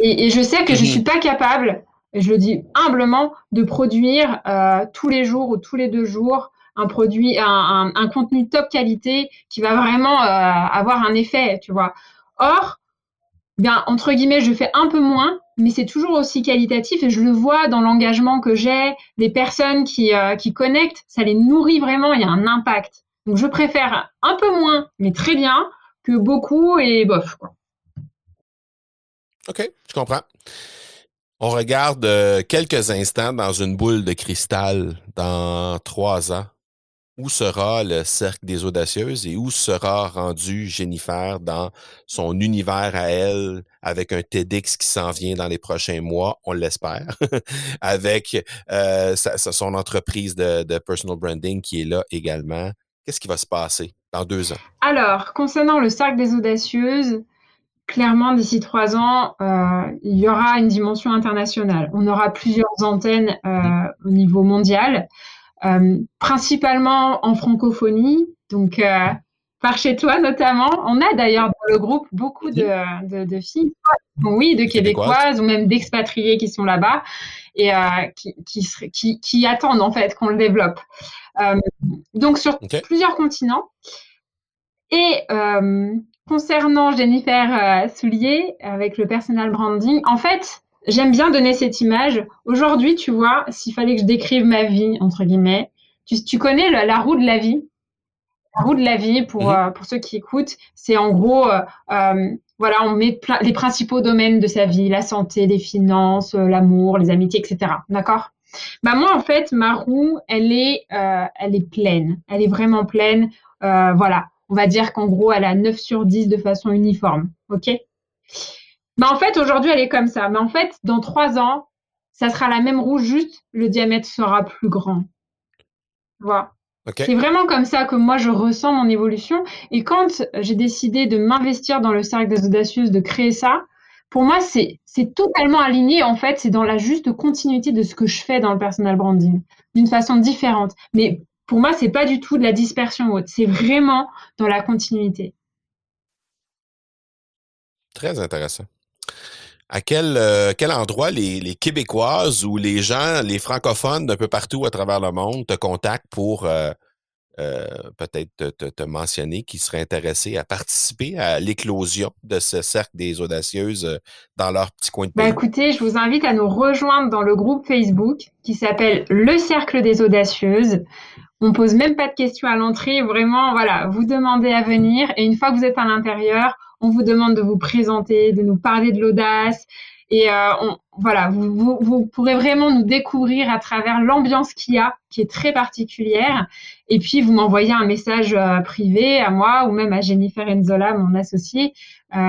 Et, je sais que je mhm. suis pas capable, et je le dis humblement, de produire euh, tous les jours ou tous les deux jours un produit, un, un, contenu top qualité qui va vraiment euh, avoir un effet, tu vois. Or, bien, entre guillemets, je fais un peu moins, mais c'est toujours aussi qualitatif et je le vois dans l'engagement que j'ai, des personnes qui, euh, qui connectent, ça les nourrit vraiment, il y a un impact. Donc je préfère un peu moins, mais très bien, que beaucoup et bof. Quoi. OK, je comprends. On regarde euh, quelques instants dans une boule de cristal dans trois ans. où sera le cercle des audacieuses et où sera rendu Jennifer dans son univers à elle avec un TEDx qui s'en vient dans les prochains mois, on l'espère, avec euh, son entreprise de, personal branding qui est là également? Qu'est-ce qui va se passer dans deux ans? Alors, concernant le cercle des audacieuses, clairement, d'ici trois ans, euh, il y aura une dimension internationale. On aura plusieurs antennes euh, au niveau mondial. Euh, principalement en francophonie, donc par chez toi notamment. On a d'ailleurs dans le groupe beaucoup de, de, filles, oui, de québécoises ou même d'expatriés qui sont là-bas et euh, qui, qui, qui, attendent en fait qu'on le développe. donc sur plusieurs continents. Et concernant Jennifer Soulier avec le personal branding, en fait, j'aime bien donner cette image. Aujourd'hui, tu vois, s'il fallait que je décrive ma vie, entre guillemets, tu, connais la, roue de la vie? La roue de la vie, pour, mhm. euh, pour ceux qui écoutent, c'est en gros, euh, euh, voilà, on met les principaux domaines de sa vie, la santé, les finances, l'amour, les amitiés, etc. D'accord? Bah moi, en fait, ma roue, elle est, elle est pleine. Elle est vraiment pleine. voilà, on va dire qu'en gros, elle a 9 sur 10 de façon uniforme. OK? Mais en fait, aujourd'hui, elle est comme ça. Mais en fait, dans trois ans, ça sera la même roue, juste le diamètre sera plus grand. Voilà. C'est vraiment comme ça que moi je ressens mon évolution. Et quand j'ai décidé de m'investir dans le cercle des audacieuses, de créer ça, pour moi c'est totalement aligné. En fait, c'est dans la juste continuité de ce que je fais dans le personal branding, d'une façon différente. Mais pour moi, c'est pas du tout de la dispersion haute. C'est vraiment dans la continuité. Très intéressant à quel, euh, quel endroit les, les, Québécoises ou les gens, les francophones d'un peu partout à travers le monde te contactent pour euh, euh, peut-être te, te, mentionner qu'ils seraient intéressés à participer à l'éclosion de ce cercle des audacieuses dans leur petit coin de bah, pays? écoutez, je vous invite à nous rejoindre dans le groupe Facebook qui s'appelle Le Cercle des Audacieuses. On pose même pas de questions à l'entrée, vraiment, voilà, vous demandez à venir et une fois que vous êtes à l'intérieur, on vous demande de vous présenter, de nous parler de l'audace. Et euh, voilà, vous, pourrez vraiment nous découvrir à travers l'ambiance qu'il y a, qui est très particulière. Et puis, vous m'envoyez un message euh, privé à moi ou même à Jennifer Enzola, mon associé. Euh,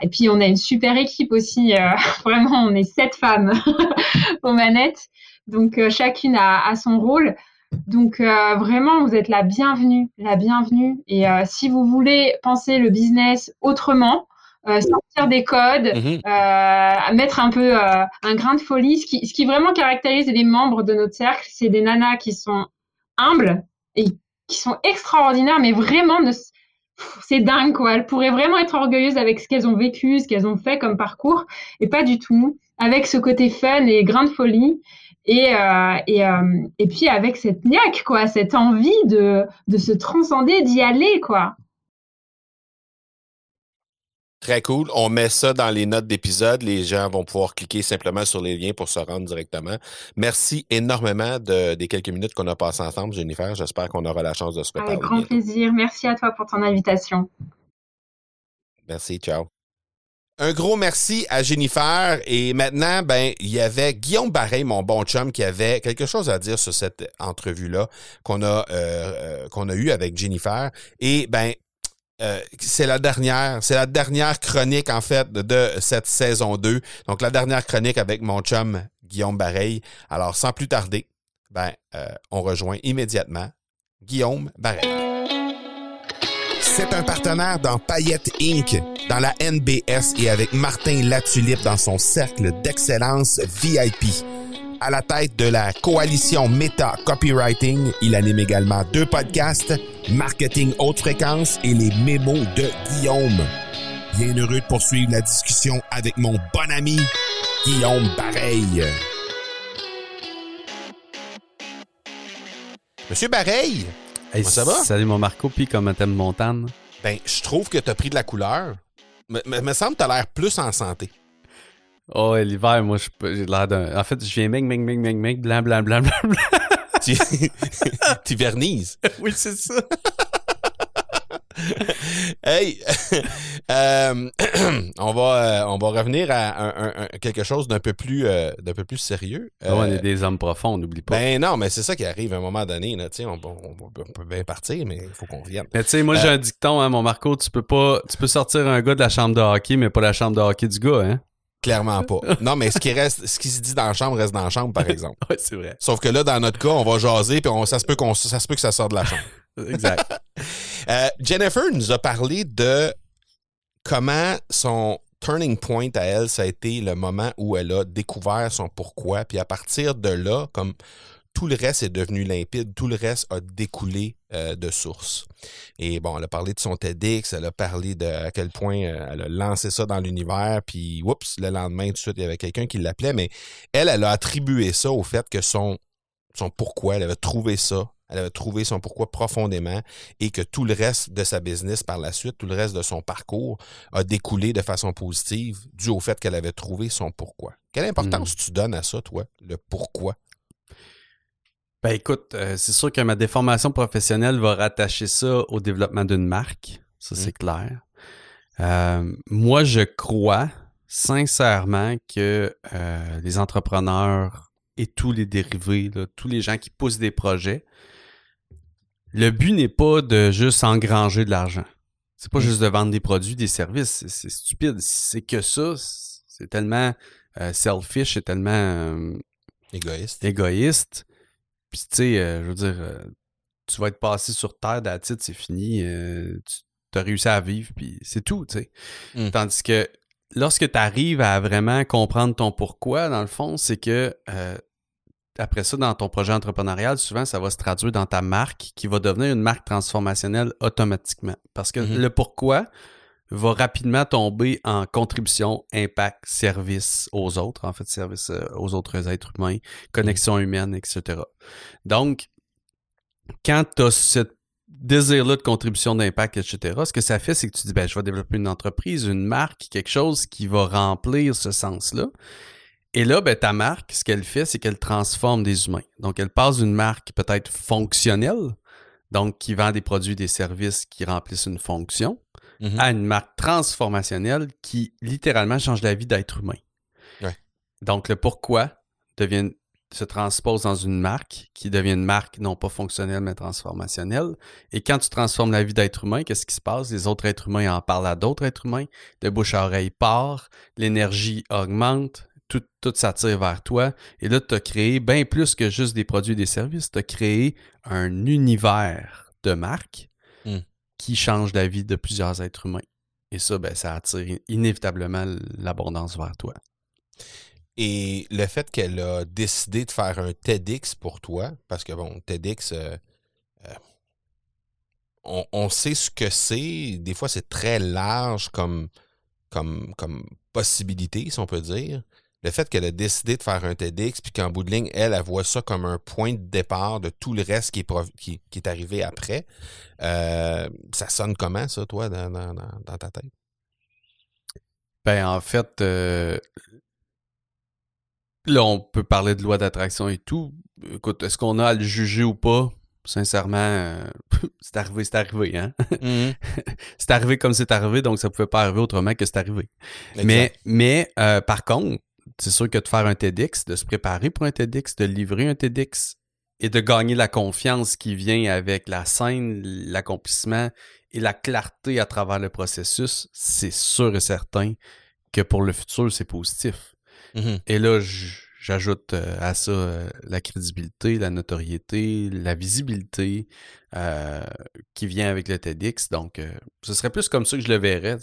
et puis, on a une super équipe aussi. vraiment, on est sept femmes aux manettes. Donc, chacune a son rôle. Donc euh, vraiment, vous êtes la bienvenue, la bienvenue. Et euh, si vous voulez penser le business autrement, euh, sortir des codes, mhm. mettre un peu un grain de folie, ce qui, ce qui vraiment caractérise les membres de notre cercle, c'est des nanas qui sont humbles et qui sont extraordinaires, mais vraiment c'est dingue quoi. Elles pourraient vraiment être orgueilleuses avec ce qu'elles ont vécu, ce qu'elles ont fait comme parcours, et pas du tout. Avec ce côté fun et grain de folie. Et, euh, et, euh, et puis avec cette niaque, quoi, cette envie de, de se transcender, d'y aller, quoi. Très cool. On met ça dans les notes d'épisode. Les gens vont pouvoir cliquer simplement sur les liens pour se rendre directement. Merci énormément de, des quelques minutes qu'on a passées ensemble, Jennifer. J'espère qu'on aura la chance de se reparler. Avec grand plaisir. Merci à toi pour ton invitation. Merci. Ciao. Un gros merci à Jennifer. Et maintenant, ben, il y avait Guillaume Barret, mon bon chum, qui avait quelque chose à dire sur cette entrevue-là qu'on a, euh, euh qu'on a eue avec Jennifer. Et ben, euh, c'est la dernière, c'est la dernière chronique en fait de cette saison 2. Donc la dernière chronique avec mon chum Guillaume Barret. Alors sans plus tarder, ben euh, on rejoint immédiatement Guillaume Barret. C'est un partenaire dans Payette Inc., dans la NBS et avec Martin Latulippe dans son cercle d'excellence VIP. À la tête de la coalition Meta Copywriting, il anime également deux podcasts, Marketing haute fréquence et les mémos de Guillaume. Bien heureux de poursuivre la discussion avec mon bon ami Guillaume Bareil. Monsieur Bareil, ça va? Salut mon Marco, puis comment t'aimes Montane? Ben, je trouve que t'as pris de la couleur. Mais me semble que t'as l'air plus en santé. Oh, l'hiver, moi, j'ai l'air d'un. En fait, je viens ming, ming, ming, ming, ming, blanc, blanc, blanc, blanc, blanc. tu... vernises. oui, c'est ça. Hey, euh, on, va, euh, on va revenir à quelque chose d'un peu plus, euh, d'un peu plus sérieux. on est des hommes profonds, on n'oublie pas. Ben non, mais c'est ça qui arrive à un moment donné. Là, on, on, peut bien partir, mais il faut qu'on revienne. Mais tu sais, moi j'ai un dicton, hein, mon Marco, tu peux pas, tu peux sortir un gars de la chambre de hockey, mais pas la chambre de hockey du gars, hein? Clairement pas. Non, mais ce qui reste, ce qui se dit dans la chambre reste dans la chambre, par exemple. oui, c'est vrai. Sauf que là, dans notre cas, on va jaser, puis ça, se peut qu'on, ça se peut que ça sorte de la chambre. Exact. Euh, Jennifer nous a parlé de comment son turning point à elle, ça a été le moment où elle a découvert son pourquoi. Puis à partir de là, comme tout le reste est devenu limpide, tout le reste a découlé euh, de source. Et bon, elle a parlé de son TEDx, elle a parlé de à quel point euh, elle a lancé ça dans l'univers, puis oups, le lendemain, tout de suite, il y avait quelqu'un qui l'appelait, mais elle, elle a attribué ça au fait que son, son pourquoi, elle avait trouvé ça, elle avait trouvé son pourquoi profondément et que tout le reste de sa business par la suite, tout le reste de son parcours a découlé de façon positive dû au fait qu'elle avait trouvé son pourquoi. Quelle importance hmm. tu donnes à ça, toi, le pourquoi? Ben écoute, euh, c'est sûr que ma déformation professionnelle va rattacher ça au développement d'une marque. Ça, c'est mmh. clair. Euh, moi, je crois sincèrement que euh, les entrepreneurs et tous les dérivés, tous les gens qui poussent des projets, le but n'est pas de juste engranger de l'argent. C'est pas mmh. juste de vendre des produits, des services. C'est stupide. c'est que ça, c'est tellement selfish, c'est tellement égoïste. égoïste puis, tu sais, euh, je veux dire, euh, tu vas être passé sur Terre, titre, c'est fini. Euh, tu as réussi à vivre, puis c'est tout, tu sais. Mmh. Tandis que lorsque tu arrives à vraiment comprendre ton pourquoi, dans le fond, c'est que après ça, dans ton projet entrepreneurial, souvent, ça va se traduire dans ta marque qui va devenir une marque transformationnelle automatiquement. Parce que mmh le pourquoi va rapidement tomber en contribution, impact, service aux autres, en fait, service euh, aux autres êtres humains, connexion humaine, etc. Donc, quand tu as ce désir-là de contribution d'impact, etc., ce que ça fait, c'est que tu dis, ben, je vais développer une entreprise, une marque, quelque chose qui va remplir ce sens-là. Et là, ben, ta marque, ce qu'elle fait, c'est qu'elle transforme des humains. Donc, elle passe d'une marque peut-être fonctionnelle, donc qui vend des produits, des services qui remplissent une fonction, Mm-hmm. à une marque transformationnelle qui littéralement change la vie d'être humain. Donc, le pourquoi devient, se transpose dans une marque qui devient une marque non pas fonctionnelle mais transformationnelle. Et quand tu transformes la vie d'être humain, qu'est-ce qui se passe? Les autres êtres humains en parlent à d'autres êtres humains, de bouche à oreille part, l'énergie augmente, tout, tout s'attire vers toi. Et là, tu as créé bien plus que juste des produits et des services. Tu as créé un univers de marques qui change la vie de plusieurs êtres humains. Et ça, ben, ça attire inévitablement l'abondance vers toi. Et le fait qu'elle a décidé de faire un TEDx pour toi, parce que bon, TEDx, euh, euh, on, sait ce que c'est. Des fois, c'est très large comme, comme, comme possibilité, si on peut dire le fait qu'elle a décidé de faire un TEDx, puis qu'en bout de ligne, elle, elle voit ça comme un point de départ de tout le reste qui est, qui, est arrivé après, euh, ça sonne comment, ça, toi, dans, ta tête? Ben, en fait, euh, là, on peut parler de loi d'attraction et tout. Écoute, est-ce qu'on a à le juger ou pas? Sincèrement, euh, c'est arrivé, c'est arrivé, hein? Mm-hmm. c'est arrivé comme c'est arrivé, donc ça pouvait pas arriver autrement que c'est arrivé. Mais, mais par contre, c'est sûr que de faire un TEDx, de se préparer pour un TEDx, de livrer un TEDx et de gagner la confiance qui vient avec la scène, l'accomplissement et la clarté à travers le processus, c'est sûr et certain que pour le futur, c'est positif. Mm-hmm. Et là, j'ajoute euh, à ça euh, la crédibilité, la notoriété, la visibilité euh, qui vient avec le TEDx. Donc, ce serait plus comme ça que je le verrais.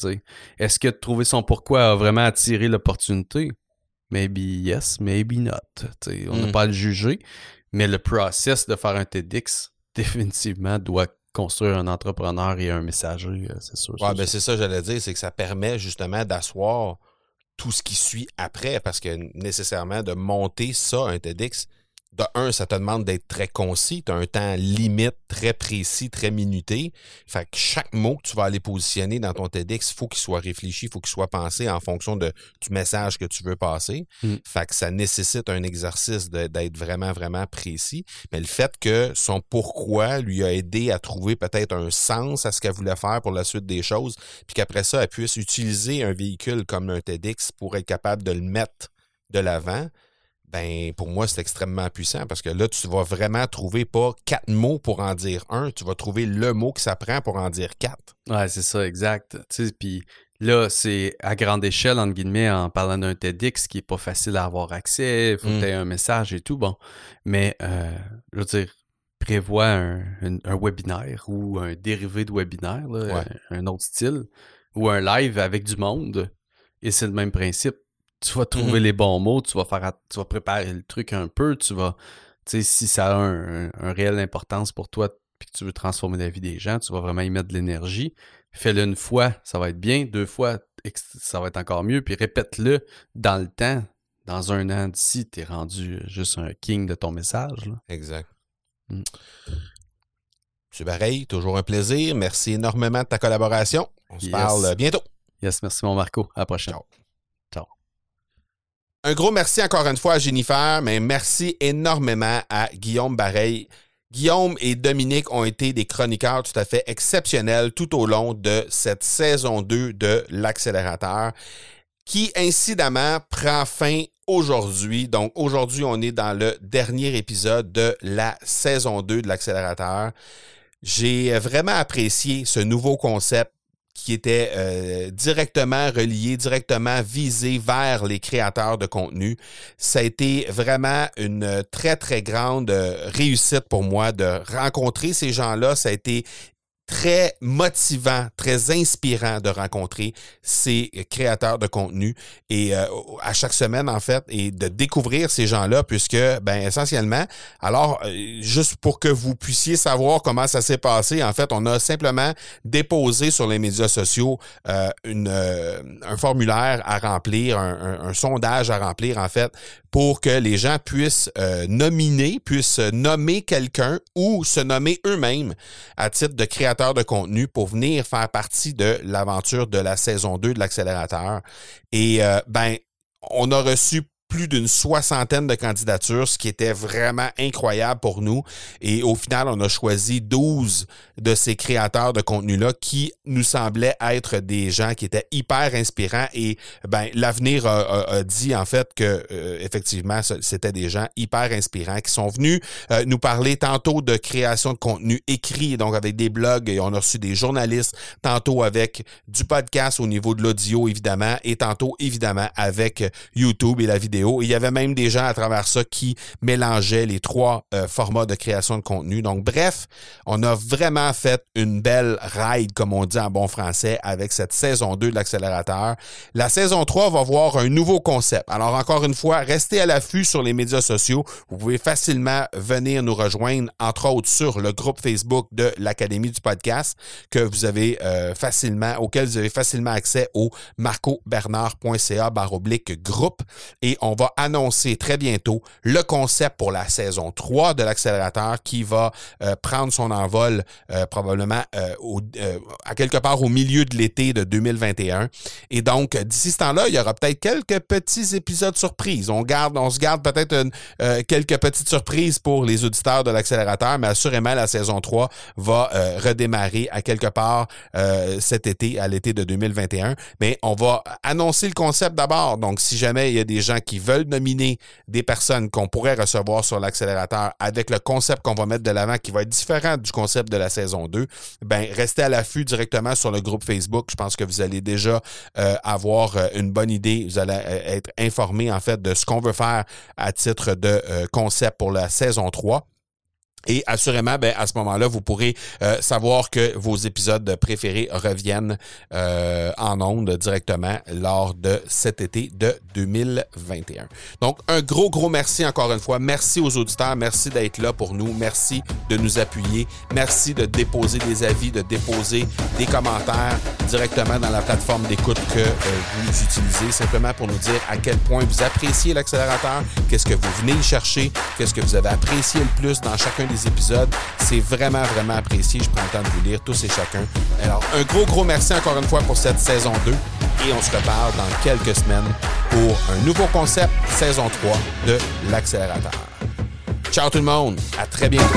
Est-ce que trouver son pourquoi a vraiment attiré l'opportunité? Maybe yes, maybe not. on n'a hmm. pas à le juger, mais le process de faire un TEDx définitivement doit construire un entrepreneur et un messager, euh, c'est sûr. Ouais, ben c'est ça, j'allais dire, c'est que ça permet justement d'asseoir tout ce qui suit après, parce que nécessairement de monter ça, un TEDx, de un, ça te demande d'être très concis. Tu as un temps limite très précis, très minuté. Fait que chaque mot que tu vas aller positionner dans ton TEDx, il faut qu'il soit réfléchi, il faut qu'il soit pensé en fonction de, du message que tu veux passer. Mm. Fait que ça nécessite un exercice d'être vraiment, vraiment précis. Mais le fait que son pourquoi lui a aidé à trouver peut-être un sens à ce qu'elle voulait faire pour la suite des choses, puis qu'après ça, elle puisse utiliser un véhicule comme un TEDx pour être capable de le mettre de l'avant, ben pour moi, c'est extrêmement puissant parce que là, tu vas vraiment trouver pas quatre mots pour en dire un, tu vas trouver le mot que ça prend pour en dire quatre. Ouais, c'est ça, exact. Puis là, c'est à grande échelle, entre guillemets, en parlant d'un TEDx qui est pas facile à avoir accès, il faut que mm. tu aies un message et tout, bon. Mais, euh, je veux dire, prévois un, webinaire ou un dérivé de webinaire, un autre style, ou un live avec du monde, et c'est le même principe tu vas trouver mhm. les bons mots, tu vas faire tu vas préparer le truc un peu, tu vas tu sais si ça a un, un, réelle importance pour toi puis que tu veux transformer la vie des gens, tu vas vraiment y mettre de l'énergie. Fais-le une fois, ça va être bien, deux fois, ça va être encore mieux, puis répète-le dans le temps. Dans un an d'ici, tu es rendu juste un king de ton message. Exact. Mm. C'est pareil, toujours un plaisir. Merci énormément de ta collaboration. On se parle bientôt. Yes, merci mon Marco. À la prochaine. Ciao. Un gros merci encore une fois à Jennifer, mais merci énormément à Guillaume Bareil. Guillaume et Dominique ont été des chroniqueurs tout à fait exceptionnels tout au long de cette saison 2 de l'accélérateur, qui incidemment prend fin aujourd'hui. Donc aujourd'hui, on est dans le dernier épisode de la saison 2 de l'accélérateur. J'ai vraiment apprécié ce nouveau concept qui était euh, directement relié, directement visé vers les créateurs de contenu. Ça a été vraiment une très, très grande euh, réussite pour moi de rencontrer ces gens-là. Ça a été très motivant, très inspirant de rencontrer ces créateurs de contenu. Et euh, à chaque semaine en fait et de découvrir ces gens-là puisque ben essentiellement alors euh, juste pour que vous puissiez savoir comment ça s'est passé en fait on a simplement déposé sur les médias sociaux euh, une, un formulaire à remplir un, un, sondage à remplir en fait pour que les gens puissent nominer puissent nommer quelqu'un ou se nommer eux-mêmes à titre de créateur de contenu pour venir faire partie de l'aventure de la saison 2 de l'accélérateur. Et euh, ben, on a reçu plus d'une soixantaine de candidatures, ce qui était vraiment incroyable pour nous. Et au final, on a choisi 12 de ces créateurs de contenu-là qui nous semblaient être des gens qui étaient hyper inspirants. Et ben, l'avenir a, dit en fait que euh, effectivement, c'était des gens hyper inspirants qui sont venus euh, nous parler tantôt de création de contenu écrit, donc avec des blogs, et on a reçu des journalistes, tantôt avec du podcast au niveau de l'audio, évidemment, et tantôt, évidemment, avec YouTube et la vidéo il y avait même des gens à travers ça qui mélangeaient les trois euh, formats de création de contenu. Donc, bref, on a vraiment fait une belle ride, comme on dit en bon français, avec cette saison 2 de l'accélérateur. La saison 3 va voir un nouveau concept. Alors, encore une fois, restez à l'affût sur les médias sociaux. Vous pouvez facilement venir nous rejoindre, entre autres sur le groupe Facebook de l'Académie du podcast que vous avez euh, facilement, auquel vous avez facilement accès au marcobernard.ca baroblique groupe. Et on va annoncer très bientôt le concept pour la saison 3 de l'accélérateur qui va euh, prendre son envol euh, probablement euh, à quelque part au milieu de l'été de 2021. Et donc, d'ici ce temps-là, il y aura peut-être quelques petits épisodes surprises. On garde, on se garde peut-être quelques petites surprises pour les auditeurs de l'accélérateur, mais assurément, la saison 3 va redémarrer à quelque part cet été, à l'été de 2021. Mais on va annoncer le concept d'abord. Donc, si jamais il y a des gens qui qui veulent nominer des personnes qu'on pourrait recevoir sur l'accélérateur avec le concept qu'on va mettre de l'avant qui va être différent du concept de la saison 2, ben restez à l'affût directement sur le groupe Facebook. Je pense que vous allez déjà euh, avoir euh, une bonne idée. Vous allez euh, être informé en fait de ce qu'on veut faire à titre de concept pour la saison 3. Et assurément, ben, à ce moment-là, vous pourrez euh, savoir que vos épisodes préférés reviennent euh, en ondes directement lors de cet été de 2021. Donc, un gros, gros merci encore une fois. Merci aux auditeurs. Merci d'être là pour nous. Merci de nous appuyer. Merci de déposer des avis, de déposer des commentaires directement dans la plateforme d'écoute que euh, vous utilisez, simplement pour nous dire à quel point vous appréciez l'accélérateur, qu'est-ce que vous venez y chercher, qu'est-ce que vous avez apprécié le plus dans chacun des épisodes. C'est vraiment, vraiment apprécié. Je prends le temps de vous lire tous et chacun. Alors, un gros, gros merci encore une fois pour cette saison 2 et on se reparle dans quelques semaines pour un nouveau concept, saison 3 de l'accélérateur. Ciao tout le monde, à très bientôt.